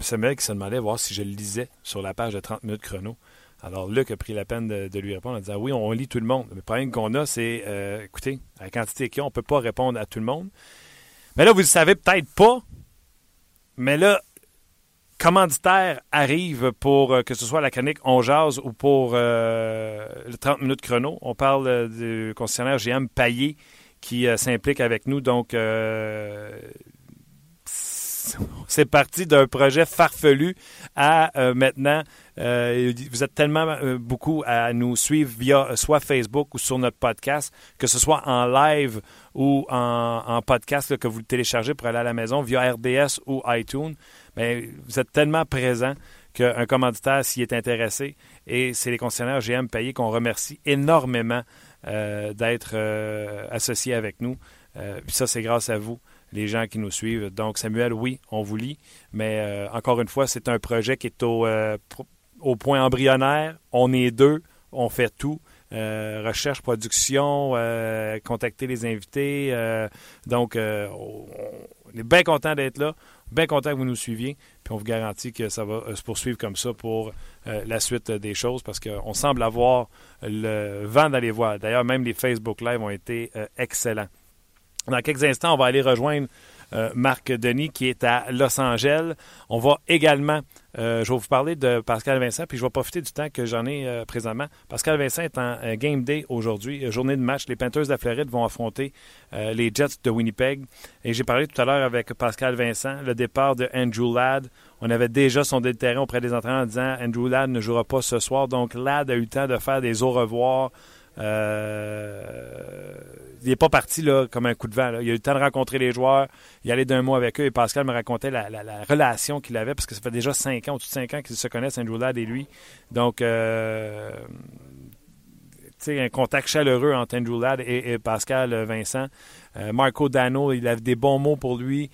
Samuel qui se demandait voir si je le lisais sur la page de 30 minutes chrono. Alors, Luc a pris la peine de, lui répondre en disant Oui, on, lit tout le monde. Le problème qu'on a, c'est euh, écoutez, à la quantité qu'il y a, on ne peut pas répondre à tout le monde. Mais là, vous ne savez peut-être pas, mais là, commanditaire arrive pour euh, que ce soit la chronique On Jazz ou pour euh, le 30 minutes chrono. On parle du concessionnaire GM Paillé qui s'implique avec nous. Donc, c'est parti d'un projet farfelu à euh, maintenant. Euh, vous êtes tellement euh, beaucoup à nous suivre via soit Facebook ou sur notre podcast, que ce soit en live ou en, podcast que vous le téléchargez pour aller à la maison via RDS ou iTunes. Vous êtes tellement présent qu'un commanditaire s'y est intéressé. Et c'est les concessionnaires GM payés qu'on remercie énormément d'être associés avec nous. ça, c'est grâce à vous les gens qui nous suivent. Donc, Samuel, oui, on vous lit, mais euh, encore une fois, c'est un projet qui est au, euh, point embryonnaire. On est deux, on fait tout. Euh, recherche, production, contacter les invités. donc, on est bien content d'être là, bien content que vous nous suiviez, puis on vous garantit que ça va se poursuivre comme ça pour la suite des choses, parce qu'on semble avoir le vent d'aller voir. D'ailleurs, même les Facebook Live ont été excellents. Dans quelques instants, on va aller rejoindre euh, Marc Denis qui est à Los Angeles. On va également, euh, je vais vous parler de Pascal Vincent, puis je vais profiter du temps que j'en ai euh, présentement. Pascal Vincent est en game day aujourd'hui, journée de match. Les Panthers de la Floride vont affronter les Jets de Winnipeg. Et j'ai parlé tout à l'heure avec Pascal Vincent, le départ de Andrew Ladd. On avait déjà sondé le terrain auprès des entraîneurs en disant Andrew Ladd ne jouera pas ce soir. Donc Ladd a eu le temps de faire des au revoir euh, il n'est pas parti là, comme un coup de vent. Il a eu le temps de rencontrer les joueurs, il allait d'un mot avec eux et Pascal me racontait la, relation qu'il avait parce que ça fait déjà cinq ans, au-dessus de cinq ans qu'ils se connaissent, Andrew Ladd et lui. Donc, euh, un contact chaleureux entre Andrew Ladd et, Pascal Vincent. Euh, Marco Dano, il avait des bons mots pour lui.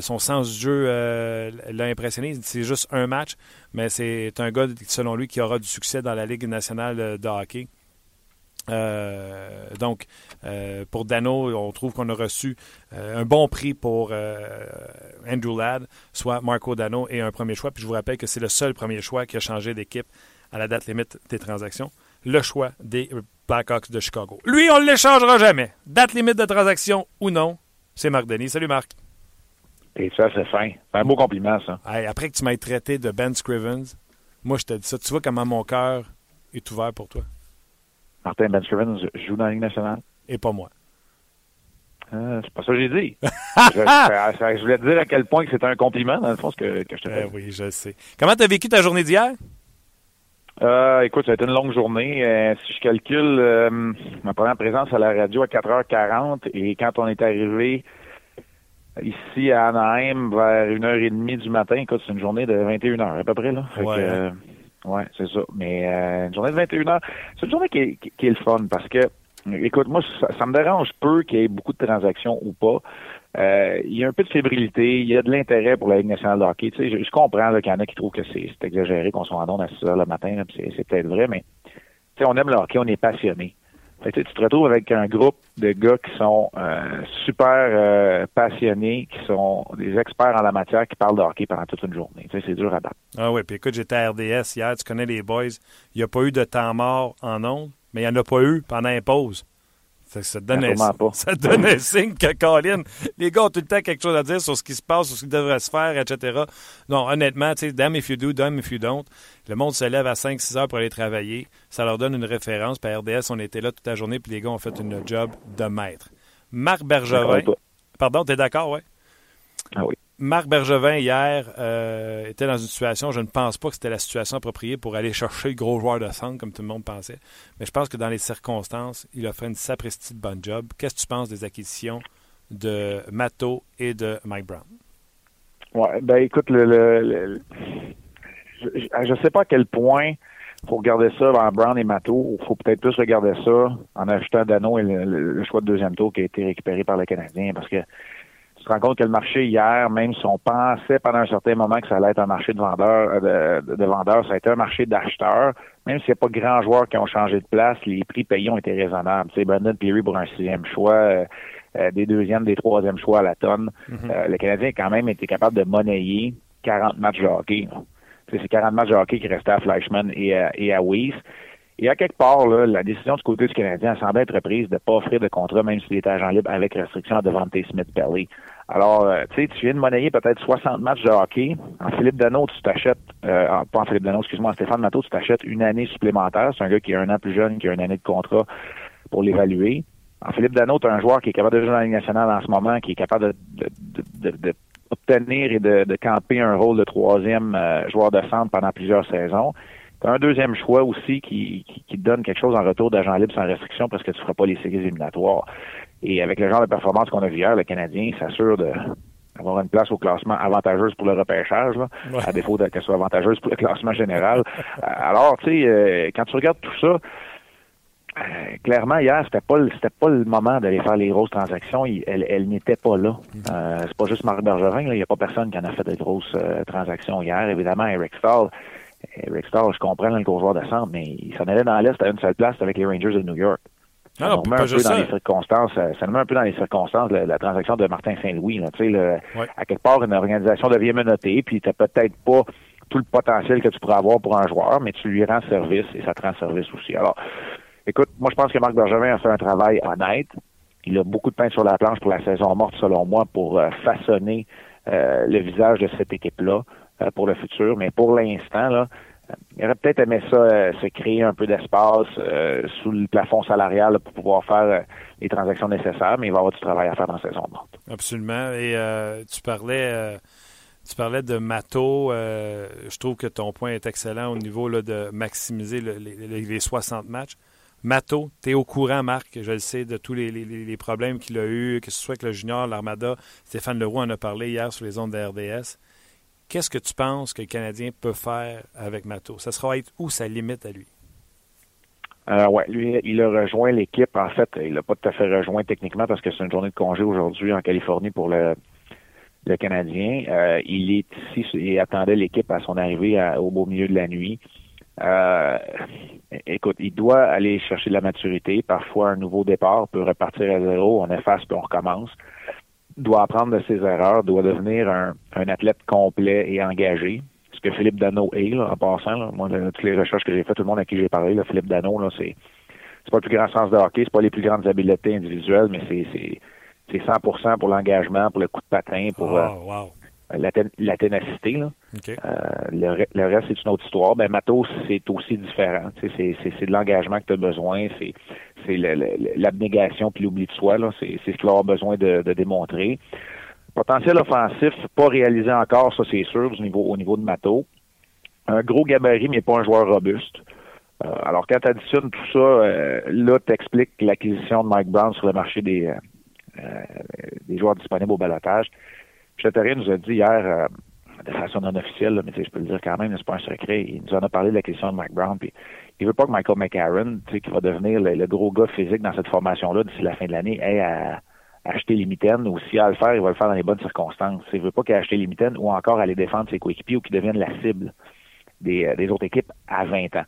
son sens du jeu l'a impressionné. C'est juste un match, mais c'est un gars, selon lui, qui aura du succès dans la Ligue nationale de hockey. Euh, donc, euh, pour Dano, on trouve qu'on a reçu euh, un bon prix pour Andrew Ladd, soit Marco Dano et un premier choix. Puis je vous rappelle que c'est le seul premier choix qui a changé d'équipe à la date limite des transactions. Le choix des Blackhawks de Chicago. Lui, on ne l'échangera jamais. Date limite de transaction ou non, c'est Marc Denis. Salut Marc. Et ça, c'est fin. C'est un beau compliment, ça. après que tu m'aies traité de Ben Scrivens, moi, je te dis ça. Tu vois comment mon cœur est ouvert pour toi. Martin Benskriven joue dans la Ligue nationale. Et pas moi. Euh, c'est pas ça que j'ai dit. je, voulais te dire à quel point que c'était un compliment, dans le fond, ce que, que je te eh Oui, je sais. Comment tu as vécu ta journée d'hier? Euh, écoute, ça a été une longue journée. Euh, si je calcule euh, ma première présence à la radio à 4h40 et quand on est arrivé ici à Anaheim vers 1h30 du matin, écoute, c'est une journée de 21h à peu près. Là. ouais, euh, ouais c'est ça. Mais une journée de 21h, c'est une journée qui est, le fun parce que Écoute, moi, ça, me dérange peu qu'il y ait beaucoup de transactions ou pas. Euh, il y a un peu de fébrilité, il y a de l'intérêt pour la Ligue nationale de hockey. Tu sais, je, comprends qu'il y en a qui trouvent que c'est exagéré qu'on soit en onde à 6 heures le matin, c'est peut-être vrai, mais on aime le hockey, on est passionné. Tu te retrouves avec un groupe de gars qui sont euh, super euh, passionnés, qui sont des experts en la matière, qui parlent de hockey pendant toute une journée. C'est dur à battre. Ah oui, puis écoute, j'étais à RDS hier, tu connais les boys. Il n'y a pas eu de temps mort en ondes mais il n'y en a pas eu pendant une pause. Ça, ça, donne un, ça donne un signe que Colin, les gars ont tout le temps quelque chose à dire sur ce qui se passe, sur ce qui devrait se faire, etc. Non, honnêtement, tu sais, damn if you do, damn if you don't. Le monde se lève à 5-6 heures pour aller travailler. Ça leur donne une référence. Puis RDS, on était là toute la journée, puis les gars ont fait une job de maître. Marc Bergevin. Pardon, t'es d'accord, ouais? Ah oui. Marc Bergevin, hier, euh, était dans une situation, je ne pense pas que c'était la situation appropriée pour aller chercher le gros joueur de centre, comme tout le monde pensait. Mais je pense que dans les circonstances, il a fait une sapristi de bon job. Qu'est-ce que tu penses des acquisitions de Matto et de Mike Brown? Ouais, ben écoute, le, je ne sais pas à quel point il faut regarder ça en Brown et Matto. Il faut peut-être plus regarder ça en ajoutant Dano et le, choix de deuxième tour qui a été récupéré par le Canadien parce que te rends compte que le marché hier, même si on pensait pendant un certain moment que ça allait être un marché de vendeurs, euh, de, vendeurs, ça a été un marché d'acheteurs. Même s'il n'y a pas grand joueurs qui ont changé de place, les prix payés ont été raisonnables. C'est Brandon Peary pour un sixième choix, euh, euh, des deuxièmes, des troisièmes choix à la tonne. Mm-hmm. le Canadien a quand même été capable de monnayer 40 matchs de hockey. C'est 40 matchs de hockey qui restaient à Fleischmann et à, et à Weiss. Et à quelque part, là, la décision du côté du Canadien semble être prise de ne pas offrir de contrat, même s'il est agent libre, avec restriction à Devante Smith-Pelly. Alors, euh, tu sais, tu viens de monnayer peut-être 60 matchs de hockey. En Philippe Dano, tu t'achètes, euh, pas en Philippe Dano, excuse-moi, en Stéphane Matteau, tu t'achètes une année supplémentaire. C'est un gars qui est un an plus jeune, qui a une année de contrat pour l'évaluer. En Philippe Dano, tu as un joueur qui est capable de jouer dans la Ligue nationale en ce moment, qui est capable de, de, de, obtenir et de, camper un rôle de troisième euh, joueur de centre pendant plusieurs saisons. Tu as un deuxième choix aussi qui, qui, qui, te donne quelque chose en retour d'agent libre sans restriction parce que tu ne feras pas les séries éliminatoires. Et avec le genre de performance qu'on a vu hier, le Canadien s'assure d'avoir une place au classement avantageuse pour le repêchage, à défaut qu'elle soit avantageuse pour le classement général. Euh, alors, tu sais, euh, quand tu regardes tout ça, euh, clairement, hier, c'était pas c'était pas le moment d'aller faire les grosses transactions. elle, elle n'était pas là. Euh, c'est pas juste Marc Bergevin. Il n'y a pas personne qui en a fait de grosses transactions hier. Évidemment, Eric Stahl. Eric Stahl, je comprends le gros joueur de centre, mais il s'en allait dans l'Est à une seule place avec les Rangers de New York. Ça met un peu dans les circonstances, euh, ça nous met un peu dans les circonstances la, la transaction de Martin Saint-Louis. Tu sais, à quelque part, une organisation devient menottée, puis tu peut-être pas tout le potentiel que tu pourrais avoir pour un joueur, mais tu lui rends service et ça te rend service aussi. Alors, écoute, moi je pense que Marc Bergevin a fait un travail honnête. Il a beaucoup de pain sur la planche pour la saison morte, selon moi, pour euh, façonner euh, le visage de cette équipe-là pour le futur. Mais pour l'instant, là, il aurait peut-être aimé ça, euh, se créer un peu d'espace euh, sous le plafond salarial pour pouvoir faire euh, les transactions nécessaires, mais il va y avoir du travail à faire dans saison morte. Absolument. Et tu parlais tu parlais de Mato. je trouve que ton point est excellent au niveau là, de maximiser les, 60 matchs. Mato, tu es au courant, Marc, je le sais, de tous les, les problèmes qu'il a eu, que ce soit avec le junior, l'Armada. Stéphane Leroux en a parlé hier sur les ondes de RDS. Qu'est-ce que tu penses que le Canadien peut faire avec Mato? Ça sera être où sa limite à lui? Euh, ouais, lui, il a rejoint l'équipe. En fait, il n'a pas tout à fait rejoint techniquement parce que c'est une journée de congé aujourd'hui en Californie pour le, le Canadien. Euh, il est ici et attendait l'équipe à son arrivée au beau milieu de la nuit. Euh, écoute, il doit aller chercher de la maturité. Parfois, un nouveau départ peut repartir à zéro, on efface puis on recommence doit apprendre de ses erreurs, doit devenir un, un athlète complet et engagé. Ce que Philippe Dano est, là, en passant. Moi, toutes les recherches que j'ai faites, tout le monde à qui j'ai parlé, là, Philippe Dano, là, c'est c'est pas le plus grand sens de hockey, c'est pas les plus grandes habiletés individuelles, mais c'est c'est c'est 100% pour l'engagement, pour le coup de patin, pour oh, la, la, ténacité. Là. le, reste, c'est une autre histoire. Ben, Matos, c'est aussi différent. C'est de l'engagement que tu as besoin, c'est l'abnégation puis l'oubli de soi. C'est ce qu'il a besoin de, démontrer. Potentiel offensif, pas réalisé encore, ça c'est sûr, au niveau, au niveau de Matos. Un gros gabarit, mais pas un joueur robuste. Euh, alors, quand tu additionnes tout ça, euh, là, tu expliques l'acquisition de Mike Brown sur le marché des, euh, des joueurs disponibles au balotage. Châtelier nous a dit hier, de façon non officielle, mais je peux le dire quand même, c'est pas un secret, il nous en a parlé de l'acquisition de Mike Brown, puis il veut pas que Michael McCarron, qui va devenir le, gros gars physique dans cette formation-là d'ici la fin de l'année, ait à, acheter les mitaines, ou si à le faire, il va le faire dans les bonnes circonstances. Il veut pas qu'il ait acheté les mitaines ou encore aller défendre ses coéquipiers ou qu'il devienne la cible des, des autres équipes à 20 ans.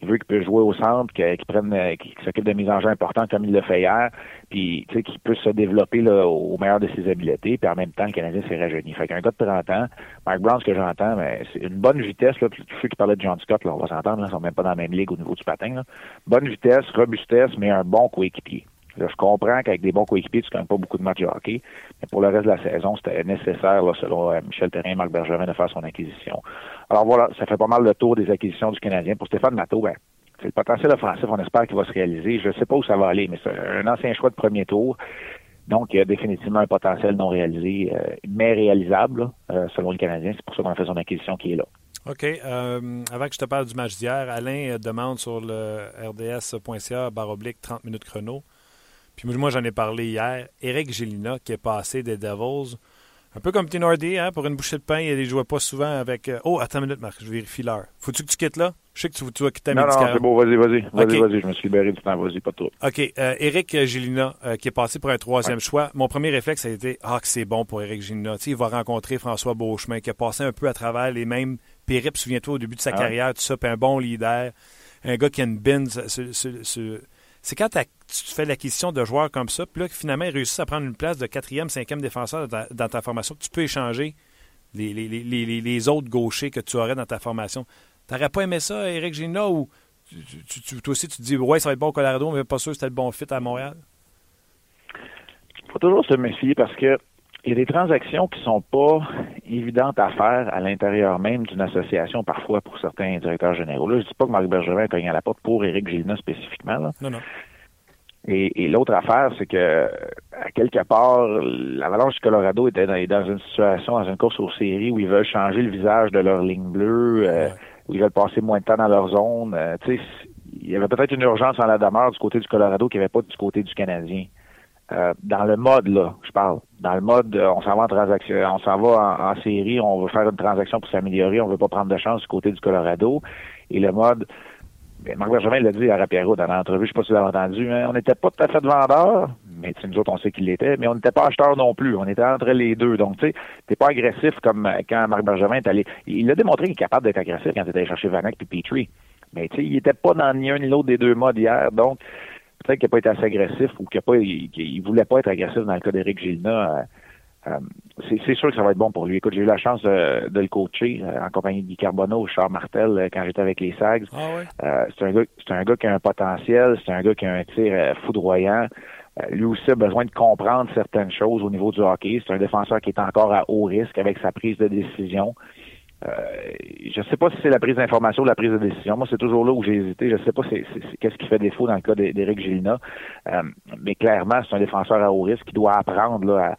Il veut qu'il puisse jouer au centre, qu'il prenne, euh, qu'il s'occupe de mise en jeu comme il le fait hier, puis tu sais, qu'il puisse se développer là, au meilleur de ses habiletés, puis en même temps, le Canadien s'est rajeuni. Fait qu'un gars de 30 ans, Mike Brown, ce que j'entends, mais c'est une bonne vitesse, là, tous ceux qui parlaient de John Scott, là, on va s'entendre, ils sont même pas dans la même ligue au niveau du patin. Là. Bonne vitesse, robustesse, mais un bon coéquipier je comprends qu'avec des bons coéquipiers, tu gagnes pas beaucoup de matchs de hockey, mais pour le reste de la saison, c'était nécessaire, selon euh, Michel Terrain et Marc Bergevin, de faire son acquisition. Alors voilà, ça fait pas mal le tour des acquisitions du Canadien. Pour Stéphane Matteau, ben, c'est le potentiel offensif, on espère qu'il va se réaliser. Je ne sais pas où ça va aller, mais c'est un ancien choix de premier tour. Donc, il y a définitivement un potentiel non réalisé, euh, mais réalisable, euh, selon le Canadien. C'est pour ça qu'on a fait son acquisition qui est là. OK. avant que je te parle du match d'hier, Alain demande sur le rds.ca baroblique 30 minutes chrono. Puis moi, j'en ai parlé hier. Eric Gélina, qui est passé des Devils, un peu comme Tinordi, hein, pour une bouchée de pain, il ne jouait pas souvent avec. Euh, oh, attends une minute, Marc, je vérifie l'heure. Faut-tu que tu quittes là? Je sais que tu, tu vas quitter Non, non, c'est bon, vas-y, vas-y. Vas-y, vas-y, je me suis libéré du temps, vas-y, pas trop. OK. Euh, Eric Gélina, euh, qui est passé pour un troisième choix. Mon premier réflexe a été Ah, que c'est bon pour Eric Gélina. il va rencontrer François Beauchemin, qui a passé un peu à travers les mêmes périples, souviens-toi, au début de sa ah carrière, tout ça, puis un bon leader. Un gars qui a une bin c'est quand tu fais l'acquisition de joueurs comme ça, puis là, finalement, ils réussissent à prendre une place de quatrième, cinquième défenseur dans ta, formation, tu peux échanger les, les, autres gauchers que tu aurais dans ta formation. T'aurais pas aimé ça, Eric Gina, ou toi aussi, tu te dis, ouais, ça va être bon au Colorado, mais pas sûr que c'était le bon fit à Montréal? Il faut toujours se méfier parce que il y a des transactions qui sont pas évidentes à faire à l'intérieur même d'une association, parfois pour certains directeurs généraux. Là, je dis pas que Marc Bergevin a cogné à la porte pour Éric Gilna spécifiquement. Là. Non, non. Et, l'autre affaire, c'est que à quelque part, l'Avalanche du Colorado était dans, une situation, dans une course aux séries où ils veulent changer le visage de leur ligne bleue, euh, où ils veulent passer moins de temps dans leur zone. Euh, il y avait peut-être une urgence en la demeure du côté du Colorado qu'il n'y avait pas du côté du Canadien. Euh, dans le mode, là, je parle. Dans le mode, euh, on s'en va en transaction, on s'en va en, série, on veut faire une transaction pour s'améliorer, on veut pas prendre de chance du côté du Colorado. Et le mode, ben, Marc Bergevin l'a dit à Rapiero dans l'entrevue, je sais pas si vous l'avez entendu, hein, on n'était pas tout à fait vendeur, mais nous autres, on sait qu'il l'était, mais on n'était pas acheteur non plus. On était entre les deux. Donc, tu sais, t'es pas agressif comme euh, quand Marc Bergevin est allé. Il a démontré qu'il est capable d'être agressif quand il était allé chercher Vanek et Petrie. Mais tu sais, il était pas dans ni un ni l'autre des deux modes hier. Donc, peut-être qu'il n'a pas été assez agressif ou qu'il ne voulait pas être agressif dans le cas d'Éric Gilna. Euh, euh, c'est sûr que ça va être bon pour lui. Écoute, j'ai eu la chance de, le coacher euh, en compagnie de Guy Carbonneau, Charles Martel, quand j'étais avec les Sags. Ah c'est un, gars, un gars qui a un potentiel, c'est un gars qui a un tir foudroyant. lui aussi a besoin de comprendre certaines choses au niveau du hockey. C'est un défenseur qui est encore à haut risque avec sa prise de décision. Euh, je ne sais pas si c'est la prise d'information ou la prise de décision. Moi, c'est toujours là où j'ai hésité. Je ne sais pas c'est, qu'est-ce qui fait défaut dans le cas d'Éric Gélina. Euh, mais clairement, c'est un défenseur à haut risque qui doit apprendre à,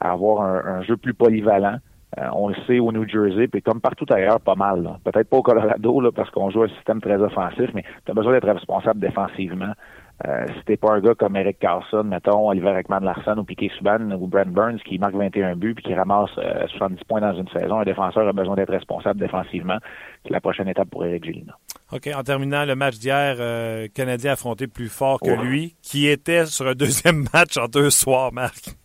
avoir un, jeu plus polyvalent. Euh, on le sait au New Jersey, puis comme partout ailleurs, pas mal. Peut-être pas au Colorado, là, parce qu'on joue un système très offensif, mais tu as besoin d'être responsable défensivement. Euh, si t'es pas un gars comme Eric Carlson, mettons, Oliver Ekman Larson ou Piquet Subban ou Brent Burns qui marque 21 buts puis qui ramasse 70 euh, points dans une saison, un défenseur a besoin d'être responsable défensivement. C'est la prochaine étape pour Eric Gélina. OK. En terminant le match d'hier, euh, Canadien affronté plus fort que lui, qui était sur un deuxième match en deux soirs, Marc.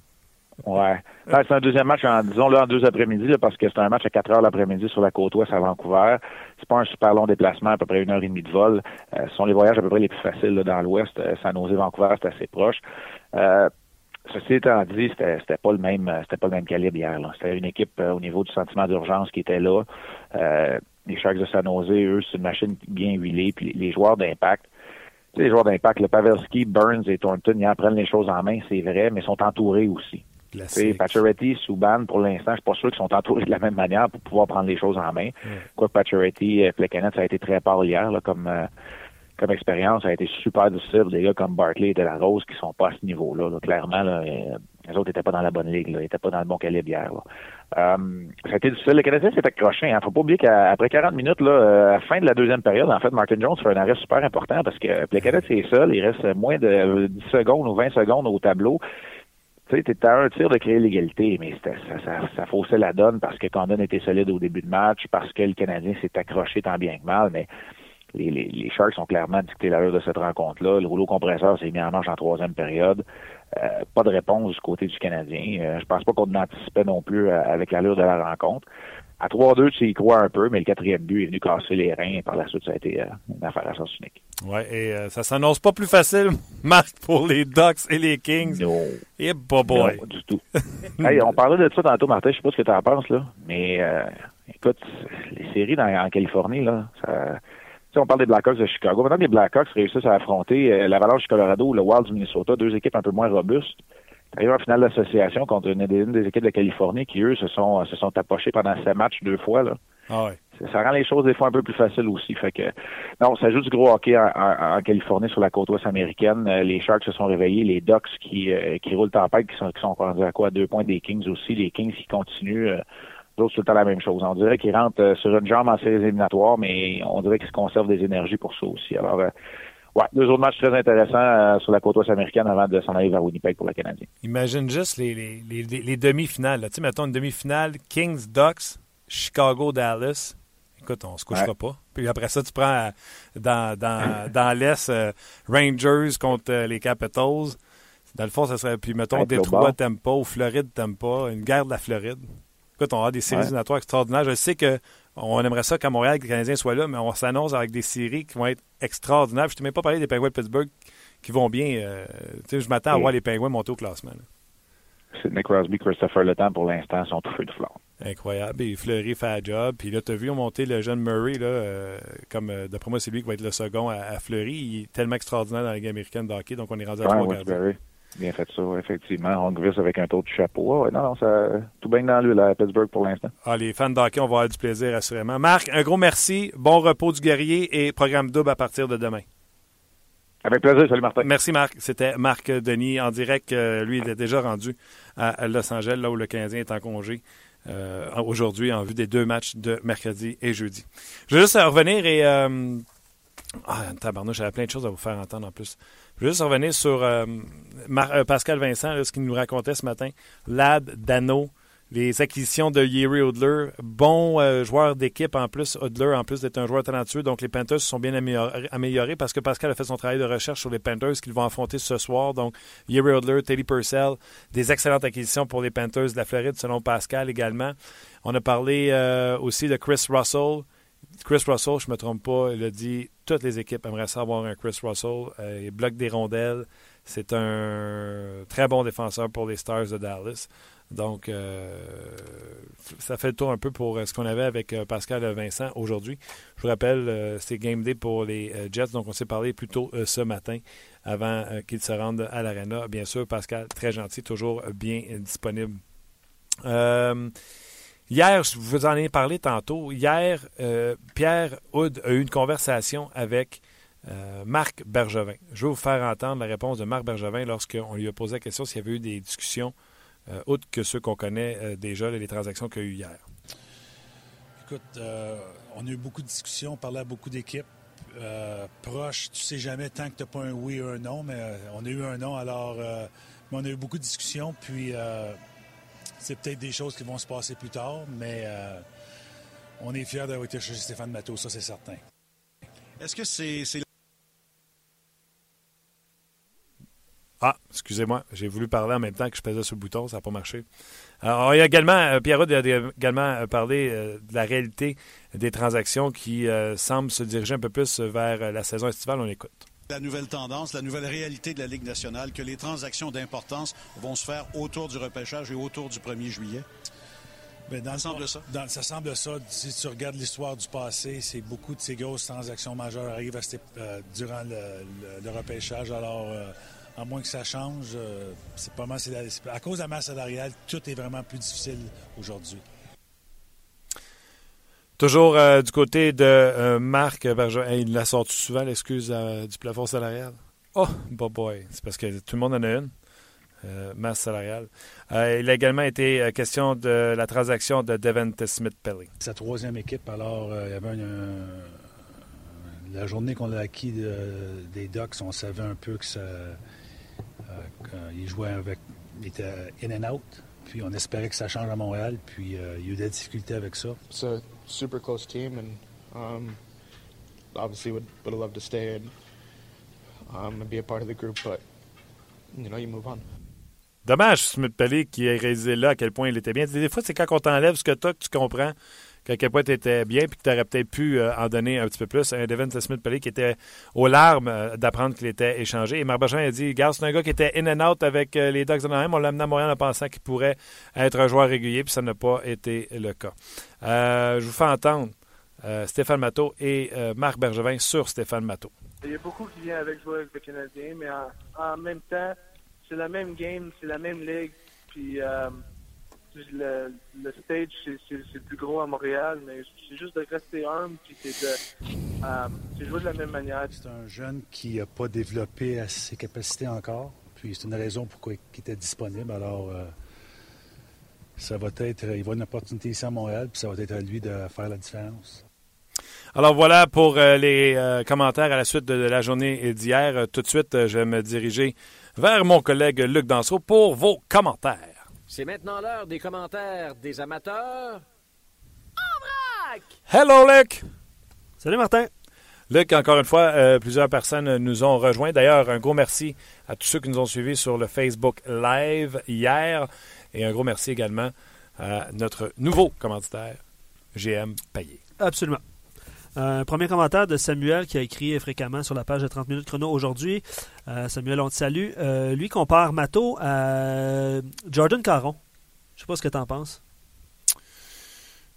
Ouais. c'est un deuxième match, en, disons, là, en deux après-midi, parce que c'est un match à 4 heures l'après-midi sur la côte ouest à Vancouver. C'est pas un super long déplacement, à peu près une heure et demie de vol. Euh, ce sont les voyages à peu près les plus faciles dans l'ouest. Euh, San Jose, Vancouver, c'est assez proche. Euh, ceci étant dit, c'était, pas le même c'était pas le même calibre hier. C'était une équipe euh, au niveau du sentiment d'urgence qui était là. les Sharks de San Jose, eux, c'est une machine bien huilée. Puis les joueurs d'impact, les joueurs d'impact, le Pavelski, Burns et Thornton, ils apprennent les choses en main, c'est vrai, mais sont entourés aussi. Pacioretty, Subban, pour l'instant, je suis pas sûr qu'ils sont entourés de la même manière pour pouvoir prendre les choses en main. Quoi que Pacioretty, Plekanec, ça a été très pâle hier, là, comme comme expérience, ça a été super difficile. Des gars comme Barkley et De La Rose qui sont pas à ce niveau-là. Clairement, là, euh, les autres n'étaient pas dans la bonne ligue. Là. Ils n'étaient pas dans le bon calibre hier. Euh, ça a été difficile. Le Canadien s'est accroché. Il hein. faut pas oublier qu'après 40 minutes, là, euh, à la fin de la deuxième période, en fait, Martin Jones fait un arrêt super important parce que le Canadien, c'est seul. Il reste moins de 10 secondes ou 20 secondes au tableau. Tu sais, t'étais à un tir de créer l'égalité, mais ça, ça, ça, faussait la donne parce que Condon était solide au début de match, parce que le Canadien s'est accroché tant bien que mal, mais les, les, Sharks ont clairement dicté l'allure de cette rencontre-là. Le rouleau compresseur s'est mis en marche en troisième période. Euh, pas de réponse du côté du Canadien. Euh, je pense pas qu'on anticipait non plus euh, avec l'allure de la rencontre. À 3-2, tu y crois un peu, mais le quatrième but est venu casser les reins. Et par la suite, ça a été une affaire à sens unique. Oui, et ça s'annonce pas plus facile, Marc, pour les Ducks et les Kings. Non. Et pas boy. du tout. on parlait de ça tantôt, Martin. Je sais pas ce que tu en penses, là. Mais écoute, les séries en Californie, là, ça on parle des Blackhawks de Chicago. Maintenant, les Blackhawks réussissent à affronter euh, l'Avalanche du Colorado ou le Wild du Minnesota, deux équipes un peu moins robustes. D'ailleurs, finale d'association contre une, des équipes de Californie qui, eux, se sont, se sont approchés pendant ces matchs deux fois. Là. Ah ça, rend les choses des fois un peu plus faciles aussi. Fait que non, ça joue du gros hockey en, Californie sur la côte ouest américaine. Euh, les Sharks se sont réveillés, les Ducks qui, euh, qui roulent tempête, qui sont qui sont rendus à quoi? Deux points des Kings aussi. Les Kings qui continuent D'autres, c'est tout le temps la même chose. On dirait qu'ils rentrent euh, sur une jambe en séries éliminatoires, mais on dirait qu'ils se conservent des énergies pour ça aussi. Alors, euh, ouais, deux autres matchs très intéressants euh, sur la côte ouest américaine avant de s'en aller vers Winnipeg pour le Canadien. Imagine juste les, les, les, demi-finales. Tu sais, mettons une demi-finale Kings, Ducks, Chicago, Dallas. Écoute, on se couchera pas. Puis après ça, tu prends dans, dans, dans l'Est Rangers contre les Capitals. Dans le fond, ça serait. Puis mettons Détroit, Tampa ou Floride, Tampa. Une guerre de la Floride. Écoute, on a des séries éliminatoires extraordinaires. Je sais qu'on aimerait ça qu'à Montréal, que les Canadiens soient là, mais on s'annonce avec des séries qui vont être extraordinaires. Je ne t'ai même pas parlé des Penguins de Pittsburgh qui vont bien. Euh, je m'attends à voir les Penguins monter au classement. C'est Nick Crosby, Christopher Le Temps, pour l'instant, sont tous de flamme. Incroyable. Et Fleury fait un job. Puis là, tu as vu monter le jeune Murray, là, euh, comme euh, d'après moi, c'est lui qui va être le second à, Fleury. Il est tellement extraordinaire dans la Ligue américaine de hockey, donc on est rendu à trois. Bien fait ça, effectivement. Hongris avec un taux de chapeau. non, non, ça, tout bien dans lui, là, à Pittsburgh pour l'instant. Ah, les fans d'hockey, on va avoir du plaisir, assurément. Marc, un gros merci. Bon repos du guerrier et programme double à partir de demain. Avec plaisir. Salut, Martin. Merci, Marc. C'était Marc Denis en direct. Euh, lui, il est déjà rendu à Los Angeles, là où le Canadien est en congé. Euh, aujourd'hui, en vue des deux matchs de mercredi et jeudi. Je vais juste revenir et. Euh, ah, tabarnouche, j'avais plein de choses à vous faire entendre en plus. Je veux juste revenir sur euh, euh, Pascal Vincent, ce qu'il nous racontait ce matin. Lad, Dano, les acquisitions de Yeri Odler. Bon euh, joueur d'équipe en plus, Odler, en plus d'être un joueur talentueux. Donc les Panthers se sont bien améliorés, parce que Pascal a fait son travail de recherche sur les Panthers qu'ils vont affronter ce soir. Donc Yeri Odler, Teddy Purcell, des excellentes acquisitions pour les Panthers de la Floride, selon Pascal également. On a parlé aussi de Chris Russell. Chris Russell, je ne me trompe pas, il a dit toutes les équipes aimeraient savoir un Chris Russell. Euh, il bloque des rondelles. C'est un très bon défenseur pour les Stars de Dallas. Donc, euh, ça fait le tour un peu pour euh, ce qu'on avait avec Pascal Vincent aujourd'hui. Je vous rappelle, c'est Game Day pour les Jets, donc on s'est parlé plus tôt ce matin avant qu'ils se rendent à l'Arena. Bien sûr, Pascal, très gentil, toujours bien disponible. Hier, je vous en ai parlé tantôt. Hier, euh, Pierre Houd a eu une conversation avec euh, Marc Bergevin. Je vais vous faire entendre la réponse de Marc Bergevin lorsqu'on lui a posé la question s'il y avait eu des discussions, euh, autres que ceux qu'on connaît déjà, les transactions qu'il y a eu hier. Écoute, on a eu beaucoup de discussions, on parlait à beaucoup d'équipes. proches, tu sais jamais tant que tu n'as pas un oui ou un non, mais on a eu un non, alors on a eu beaucoup de discussions, puis c'est peut-être des choses qui vont se passer plus tard, mais euh, on est fiers d'avoir été chercher Stéphane Matteau, ça c'est certain. Est-ce que c'est. Ah, excusez-moi, j'ai voulu parler en même temps que je pesais sur le bouton, ça n'a pas marché. Alors, il y a également, euh, a également euh, parlé de la réalité des transactions qui semblent se diriger un peu plus vers la saison estivale. On écoute la nouvelle tendance, la nouvelle réalité de la Ligue nationale, que les transactions d'importance vont se faire autour du repêchage et autour du 1er juillet? Bien, dans ça semble ça. ça semble ça. Si tu regardes l'histoire du passé, c'est beaucoup de ces grosses transactions majeures arrivent euh, durant le, repêchage. Alors, euh, à moins que ça change, euh, c'est pas mal. à cause de la masse salariale, tout est vraiment plus difficile aujourd'hui. Toujours euh, du côté de euh, Marc Bergeron. il la sort souvent, l'excuse du plafond salarial? Oh, boy, c'est parce que tout le monde en a une. masse salariale. il a également été question de la transaction de Devante Smith-Pelly. Sa troisième équipe, alors il y avait un, la journée qu'on a acquis des Ducks, on savait un peu que ça, euh, il jouait avec. Il était in and out. Puis on espérait que ça change à Montréal. Puis euh, il y a eu des difficultés avec ça. It's a super close team and um, obviously would, would love to stay and, um, and be a part of the group, but you know, you move on. Dommage, Smith Pelly qui a réalisé là à quel point il était bien. Des fois, c'est quand on t'enlève ce que tu as que tu comprends point tu étais bien puis que tu aurais peut-être pu euh, en donner un petit peu plus. Un Devin Smith Pelly qui était aux larmes euh, d'apprendre qu'il était échangé. Et Marc a dit Garde, c'est un gars qui était in and out avec euh, les Ducks de. On l'a amené à Montréal en pensant qu'il pourrait être un joueur régulier, puis ça n'a pas été le cas. je vous fais entendre Stéphane Matteau et Marc Bergevin sur Stéphane Matteau. Il y a beaucoup qui viennent avec jouer avec le Canadien, mais en, même temps, c'est la même game, c'est la même ligue. Puis le, le stage, c'est le plus gros à Montréal, mais c'est juste de rester humble, puis c'est de euh, jouer de la même manière. C'est un jeune qui n'a pas développé ses capacités encore, puis c'est une raison pourquoi il était disponible. Alors, euh, ça va être, il va une opportunité ici à Montréal, puis ça va être à lui de faire la différence. Alors voilà pour euh, les commentaires à la suite de la journée d'hier. Tout de suite, je vais me diriger vers mon collègue Luc Danseau pour vos commentaires. C'est maintenant l'heure des commentaires des amateurs. En vrac! Hello, Luc! Salut, Martin! Luc, encore une fois, euh, plusieurs personnes nous ont rejoints. D'ailleurs, un gros merci à tous ceux qui nous ont suivis sur le Facebook Live hier. Et un gros merci également à notre nouveau commanditaire, GM Payé. Absolument. Un premier commentaire de Samuel qui a écrit fréquemment sur la page de 30 minutes chrono aujourd'hui. Euh, Samuel, on te salue. Euh, lui compare Mato à Jordan Caron. Je sais pas ce que tu en penses.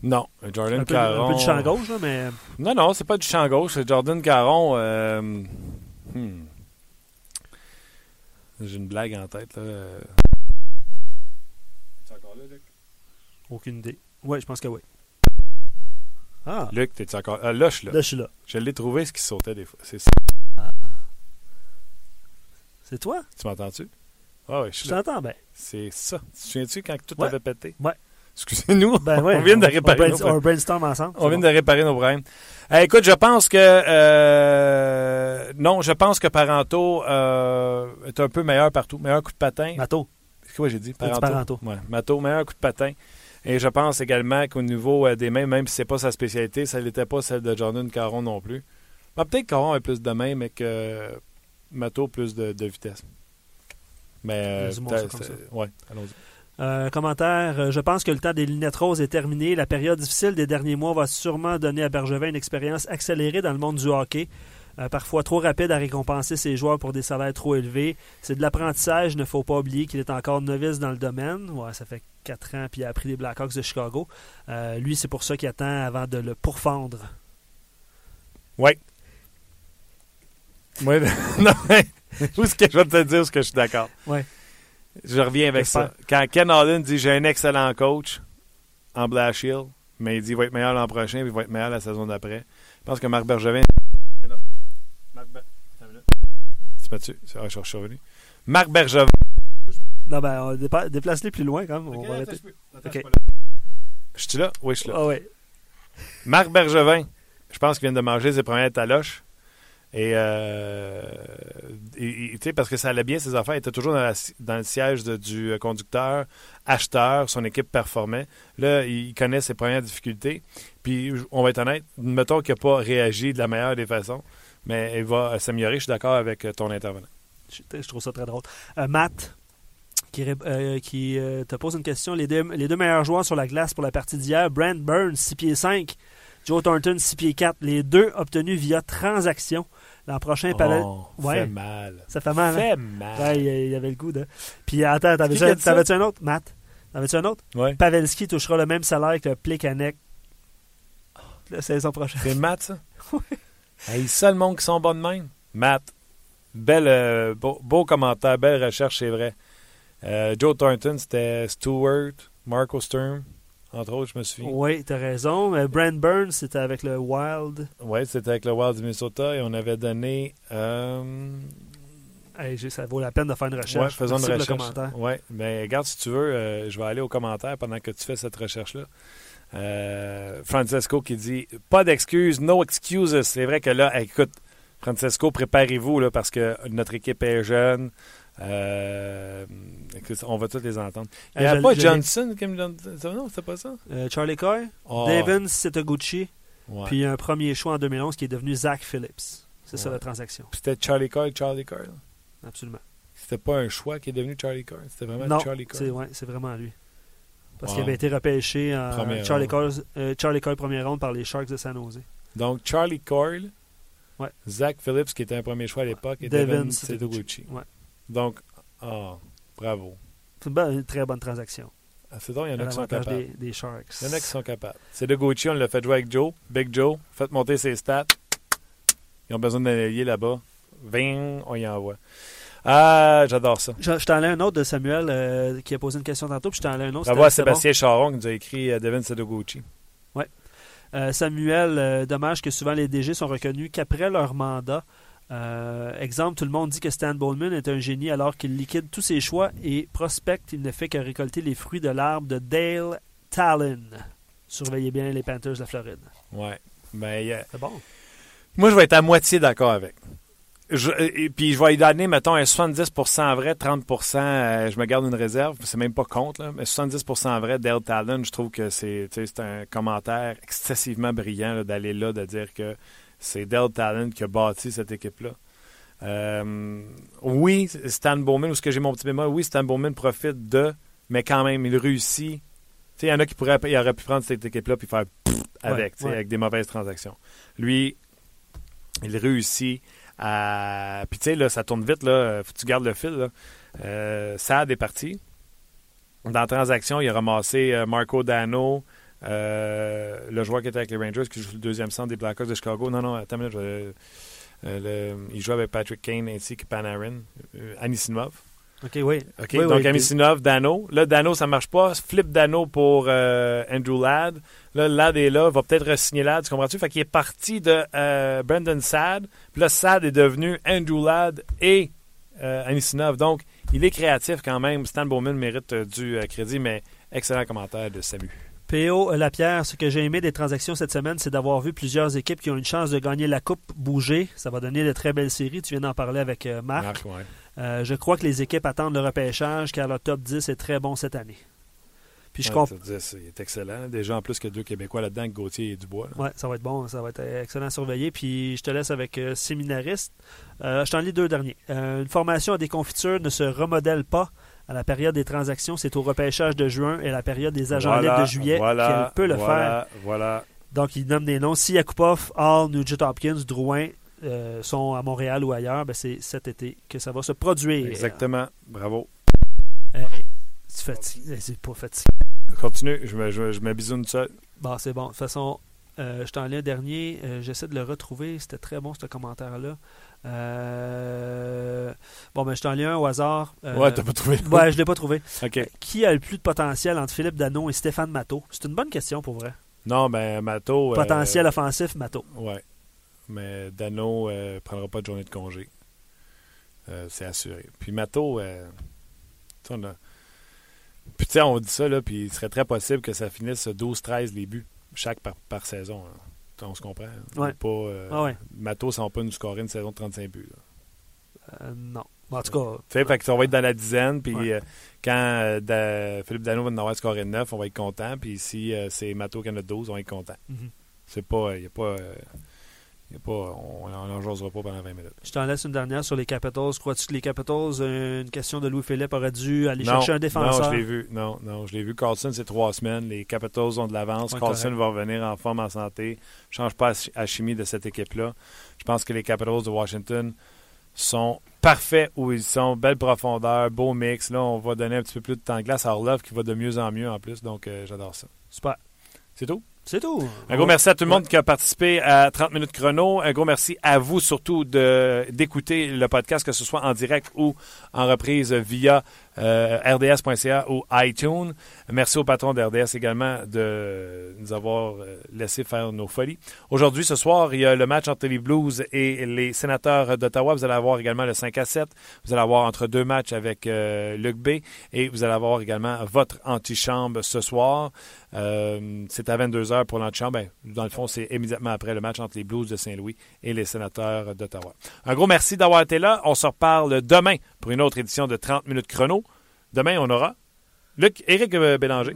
Non, Jordan Caron. Un peu du champ gauche, là, mais. Non, non, c'est pas du champ gauche. C'est Jordan Caron. Euh, hmm. J'ai une blague en tête. là. C'est encore là, Luc Aucune idée. Oui, je pense que oui. Ah. Luc, t'es encore. Ah, là, je suis là. Là, je suis là. Je l'ai trouvé ce qui sautait des fois. C'est ça. Ah. C'est toi? Tu m'entends-tu? Ah oui, je suis là. t'entends bien. C'est ça. Tu te souviens-tu quand tout avait pété? Ouais. Excusez-nous. Ben on vient de réparer. On, nos... brainstorm ensemble. On vient de réparer nos problèmes. Eh, écoute, je pense que. Euh... Non, je pense que Paranto euh, est un peu meilleur partout. Meilleur coup de patin. Mato. C'est quoi j'ai dit? Paranto. Paranto. Ouais. Mato, meilleur coup de patin. Et je pense également qu'au niveau euh, des mains, même si ce n'est pas sa spécialité, ça n'était pas celle de Jordan Caron non plus. Ben, peut-être que Caron a plus de mains, mais que Mato plus de, vitesse. Mais euh, ouais, allons-y. Euh, commentaire, je pense que le temps des lunettes roses est terminé. La période difficile des derniers mois va sûrement donner à Bergevin une expérience accélérée dans le monde du hockey. Euh, parfois trop rapide à récompenser ses joueurs pour des salaires trop élevés. C'est de l'apprentissage, il ne faut pas oublier qu'il est encore novice dans le domaine. Ouais, ça fait quatre ans, puis il a appris les Blackhawks de Chicago. Euh, lui, c'est pour ça qu'il attend avant de le pourfendre. Oui. Oui, non, où ce que je vais te dire, ce que je suis d'accord? Oui. Je reviens avec ça. Quand Ken Allen dit j'ai un excellent coach en Blash Hill, mais il dit qu'il va être meilleur l'an prochain, puis il va être meilleur la saison d'après. Je pense que Marc Bergevin tu je suis revenu. Marc Bergevin. Non, ben, on déplace-les plus loin quand même. on va Je suis là? Oui, je suis là. Ah, ouais. Marc Bergevin, je pense qu'il vient de manger ses premières taloches. Et, euh, sais, parce que ça allait bien, ses affaires. Il était toujours dans, dans le siège du conducteur, acheteur, son équipe performait. Là, il connaît ses premières difficultés. Puis, on va être honnête, mettons qu'il n'a pas réagi de la meilleure des façons mais il va s'améliorer. Je suis d'accord avec euh, ton intervenant. Je, trouve ça très drôle. Euh, Matt, qui, euh, qui te pose une question. Les deux, les deux, meilleurs joueurs sur la glace pour la partie d'hier, Brent Burns, 6 pieds 5, Joe Thornton, 6 pieds 4. Les deux obtenus via transaction. L'an prochain, oh, Ça fait mal. Ça fait mal. Ça fait mal. Ouais, il y avait le goût de. Puis attends, t'avais-tu un autre, Matt? T'avais-tu un autre? Ouais. Pavelski touchera le même salaire que Plekanec la saison prochaine. C'est Matt, ça? Oui. Hey, ça, le monde qui sont bons de même. Matt. Belle, euh, beau, beau commentaire, belle recherche, c'est vrai. Euh, Joe Thornton, c'était Stewart, Marco Sturm, entre autres, je me souviens. Oui, t'as raison. Euh, Brand Burns, c'était avec le Wild. Oui, c'était avec le Wild du Minnesota et on avait donné. Euh, Hey, ça vaut la peine de faire une ouais, recherche. faisons une Merci recherche. commentaire. Ouais, mais regarde, si tu veux, je vais aller aux commentaires pendant que tu fais cette recherche-là. Euh, Francesco qui dit Pas d'excuses, no excuses. C'est vrai que là, écoute, Francesco, préparez-vous là, parce que notre équipe est jeune. Euh, écoute, on va tous les entendre. Il n'y Euh, a je- pas Johnson qui me donne. ça, Non, c'est pas ça. Euh, Charlie Coy, Oh, Devin Setoguchi, ouais. puis un premier choix en 2011 qui est devenu Zach Phillips. C'est ça la transaction. C'était Charlie Coyle, Charlie Coyle. Absolument. C'était pas un choix qui est devenu Charlie Coyle. C'était vraiment non, Charlie c'est ouais, c'est vraiment lui. Parce qu'il avait été repêché en Première Charlie. Coyle, euh, Charlie Coyle première ronde par les Sharks de San Jose. Donc, Charlie Coyle, Ouais. Zach Phillips, qui était un premier choix à l'époque, et Devin Devin. Setoguchi. Ouais. Donc, ah, bravo. C'est une, une très bonne transaction. Ah, c'est donc, il y en a qui sont capables. des, des Sharks. Il y en a qui sont capables. C'est de Gucci, on l'a fait jouer avec Joe, Big Joe, fait monter ses stats. Ils ont besoin d'un allié là-bas. 20, on y envoie. Ah, j'adore ça. Je, je t'en ai un autre de Samuel euh, qui a posé une question tantôt, puis je t'en ai un autre. Bravo à C'était- c'était Sébastien Charon qui nous a écrit euh, Devin Sedoguchi. bon. Euh, Samuel, euh, dommage que souvent les DG sont reconnus qu'après leur mandat. Exemple, tout le monde dit que Stan Bowman est un génie alors qu'il liquide tous ses choix et prospecte. Il ne fait que récolter les fruits de l'arbre de Dale Talon. Surveillez bien les Panthers de la Floride. Ouais. Mais euh, C'est bon. moi, je vais être à moitié d'accord avec. Je- et puis je vais lui donner, mettons, un 70% vrai, 30%, euh, je me garde une réserve, c'est même pas contre, là, mais 70% vrai, Dale Talon, je trouve que c'est un commentaire excessivement brillant d'aller là, de dire que c'est Dale Talon qui a bâti cette équipe-là. Euh, oui, Stan Bowman, ou ce que j'ai mon petit bémol, oui, Stan Bowman profite de, mais quand même, il réussit. Il y en a qui pourraient, il aurait pu prendre cette équipe-là puis faire avec, ouais. avec des mauvaises transactions. Lui, il réussit à. Puis tu sais, là, ça tourne vite, là. Faut que tu gardes le fil, là. Euh, est parti. Dans la transaction, il a ramassé euh, Marco Dano, euh, le joueur qui était avec les Rangers, qui joue le deuxième centre des Blackhawks de Chicago. Non, non, attends euh, il joue avec Patrick Kane ainsi que Panarin. Euh, Anisimov. OK, oui. OK, Oui, donc oui, Amisinov, Dano. Là, Dano, ça marche pas. Flip Dano pour euh, Andrew Ladd. Là, Ladd est là, va peut-être re-signer Ladd, tu comprends-tu? Fait qu'il est parti de euh, Brandon Sad. Puis là, Sad est devenu Andrew Ladd et euh, Anisinov. Donc, il est créatif quand même. Stan Bowman mérite euh, du euh, crédit, mais excellent commentaire de Samu. P.O. Lapierre, ce que j'ai aimé des transactions cette semaine, c'est d'avoir vu plusieurs équipes qui ont une chance de gagner la Coupe bouger. Ça va donner de très belles séries. Tu viens d'en parler avec Marc. Marc, ouais. Euh, je crois que les équipes attendent le repêchage car le top 10 est très bon cette année. Puis je Ouais, comprends. ça veut dire, c'est- il est excellent. Déjà, en plus que deux Québécois là-dedans, Gauthier et Dubois. Ouais, ça va être bon, ça va être euh, excellent à surveiller. Puis je te laisse avec euh, séminariste. Euh, je t'en lis deux derniers. Une formation à des confitures ne se remodèle pas à la période des transactions. C'est au repêchage de juin et la période des agents Voilà, libres de juillet voilà, qu'elle peut le voilà, faire. Voilà. Donc, il nomme des noms. Si Yakupov, Hall, Nugent Hopkins, Drouin euh, sont à Montréal ou ailleurs, ben c'est cet été que ça va se produire. Exactement. Bravo. Hey, tu fatigues. Hey, C'est pas fatigué. Continue. Je me, je, je seul. Bon, c'est bon. De toute façon, euh, je t'en lis un dernier. Euh, J'essaie de le retrouver. C'était très bon, ce commentaire-là. Euh, Bon, ben, je t'en lis un au hasard. Euh, Ouais, t'as pas trouvé. Ouais, je l'ai pas trouvé. Qui a le plus de potentiel entre Philippe Dano et Stéphane Matteau? C'est une bonne question pour vrai. Non, ben, Mato. euh, Potentiel offensif, Matteau. Ouais. Mais Dano euh, prendra pas de journée de congé. Euh, c'est assuré. Puis Mato, euh, on a- Puis tu sais, on dit ça, là, puis il serait très possible que ça finisse 12-13 les buts, chaque par, par saison. là. Sais, On se comprend. hein? Ouais. Pas, euh, Ah ouais. Mato, ça va pas nous scorer une saison de 35 buts. Euh, non. En tout cas, Tu sais, fait que ça va être dans la dizaine, puis Ouais. euh, quand Da- Philippe Dano va en avoir scoré 9, on va être content, puis si c'est Mato qui en a 12, on va être content. Mhm. C'est pas, il a pas, y a pas, on n'en jasera pas pendant 20 minutes. je t'en laisse une dernière sur les Capitals. Crois-tu que les Capitals, euh, une question de Louis-Philippe, aurait dû aller non, chercher un défenseur? Non, je l'ai vu. Non, non, je l'ai vu. Carlson, c'est trois semaines. Les Capitals ont de l'avance. Ouais, Carlson correct. va revenir en forme, en santé. change pas la chimie de cette équipe-là. Je pense que les Capitals de Washington sont parfaits où ils sont. Belle profondeur, beau mix. Là, on va donner un petit peu plus de temps de glace à Orlov qui va de mieux en mieux en plus. Donc, euh, j'adore ça. Super. C'est tout? C'est tout. Un gros merci à tout le monde qui a participé à 30 minutes chrono. Un gros merci à vous surtout d'écouter le podcast, que ce soit en direct ou en reprise via rds.ca ou iTunes. Merci au patron de RDS également de nous avoir euh, laissé faire nos folies. Aujourd'hui, ce soir, il y a le match entre les Blues et les sénateurs d'Ottawa. Vous allez avoir également le 5 à 7. Vous allez avoir entre deux matchs avec euh, Luc B. Et vous allez avoir également votre antichambre ce soir. Euh, c'est à 22h pour l'antichambre. Ben, dans le fond, c'est immédiatement après le match entre les Blues de Saint-Louis et les sénateurs d'Ottawa. Un gros merci d'avoir été là. On se reparle demain pour une autre édition de 30 minutes chrono. Demain, on aura Luc, Éric Bélanger,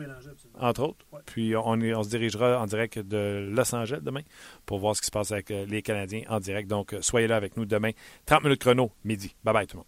entre autres. Puis on, est- on se dirigera en direct de Los Angeles demain pour voir ce qui se passe avec euh, les Canadiens en direct. Donc, euh, soyez là avec nous demain. 30 minutes chrono, midi. Bye bye tout le monde.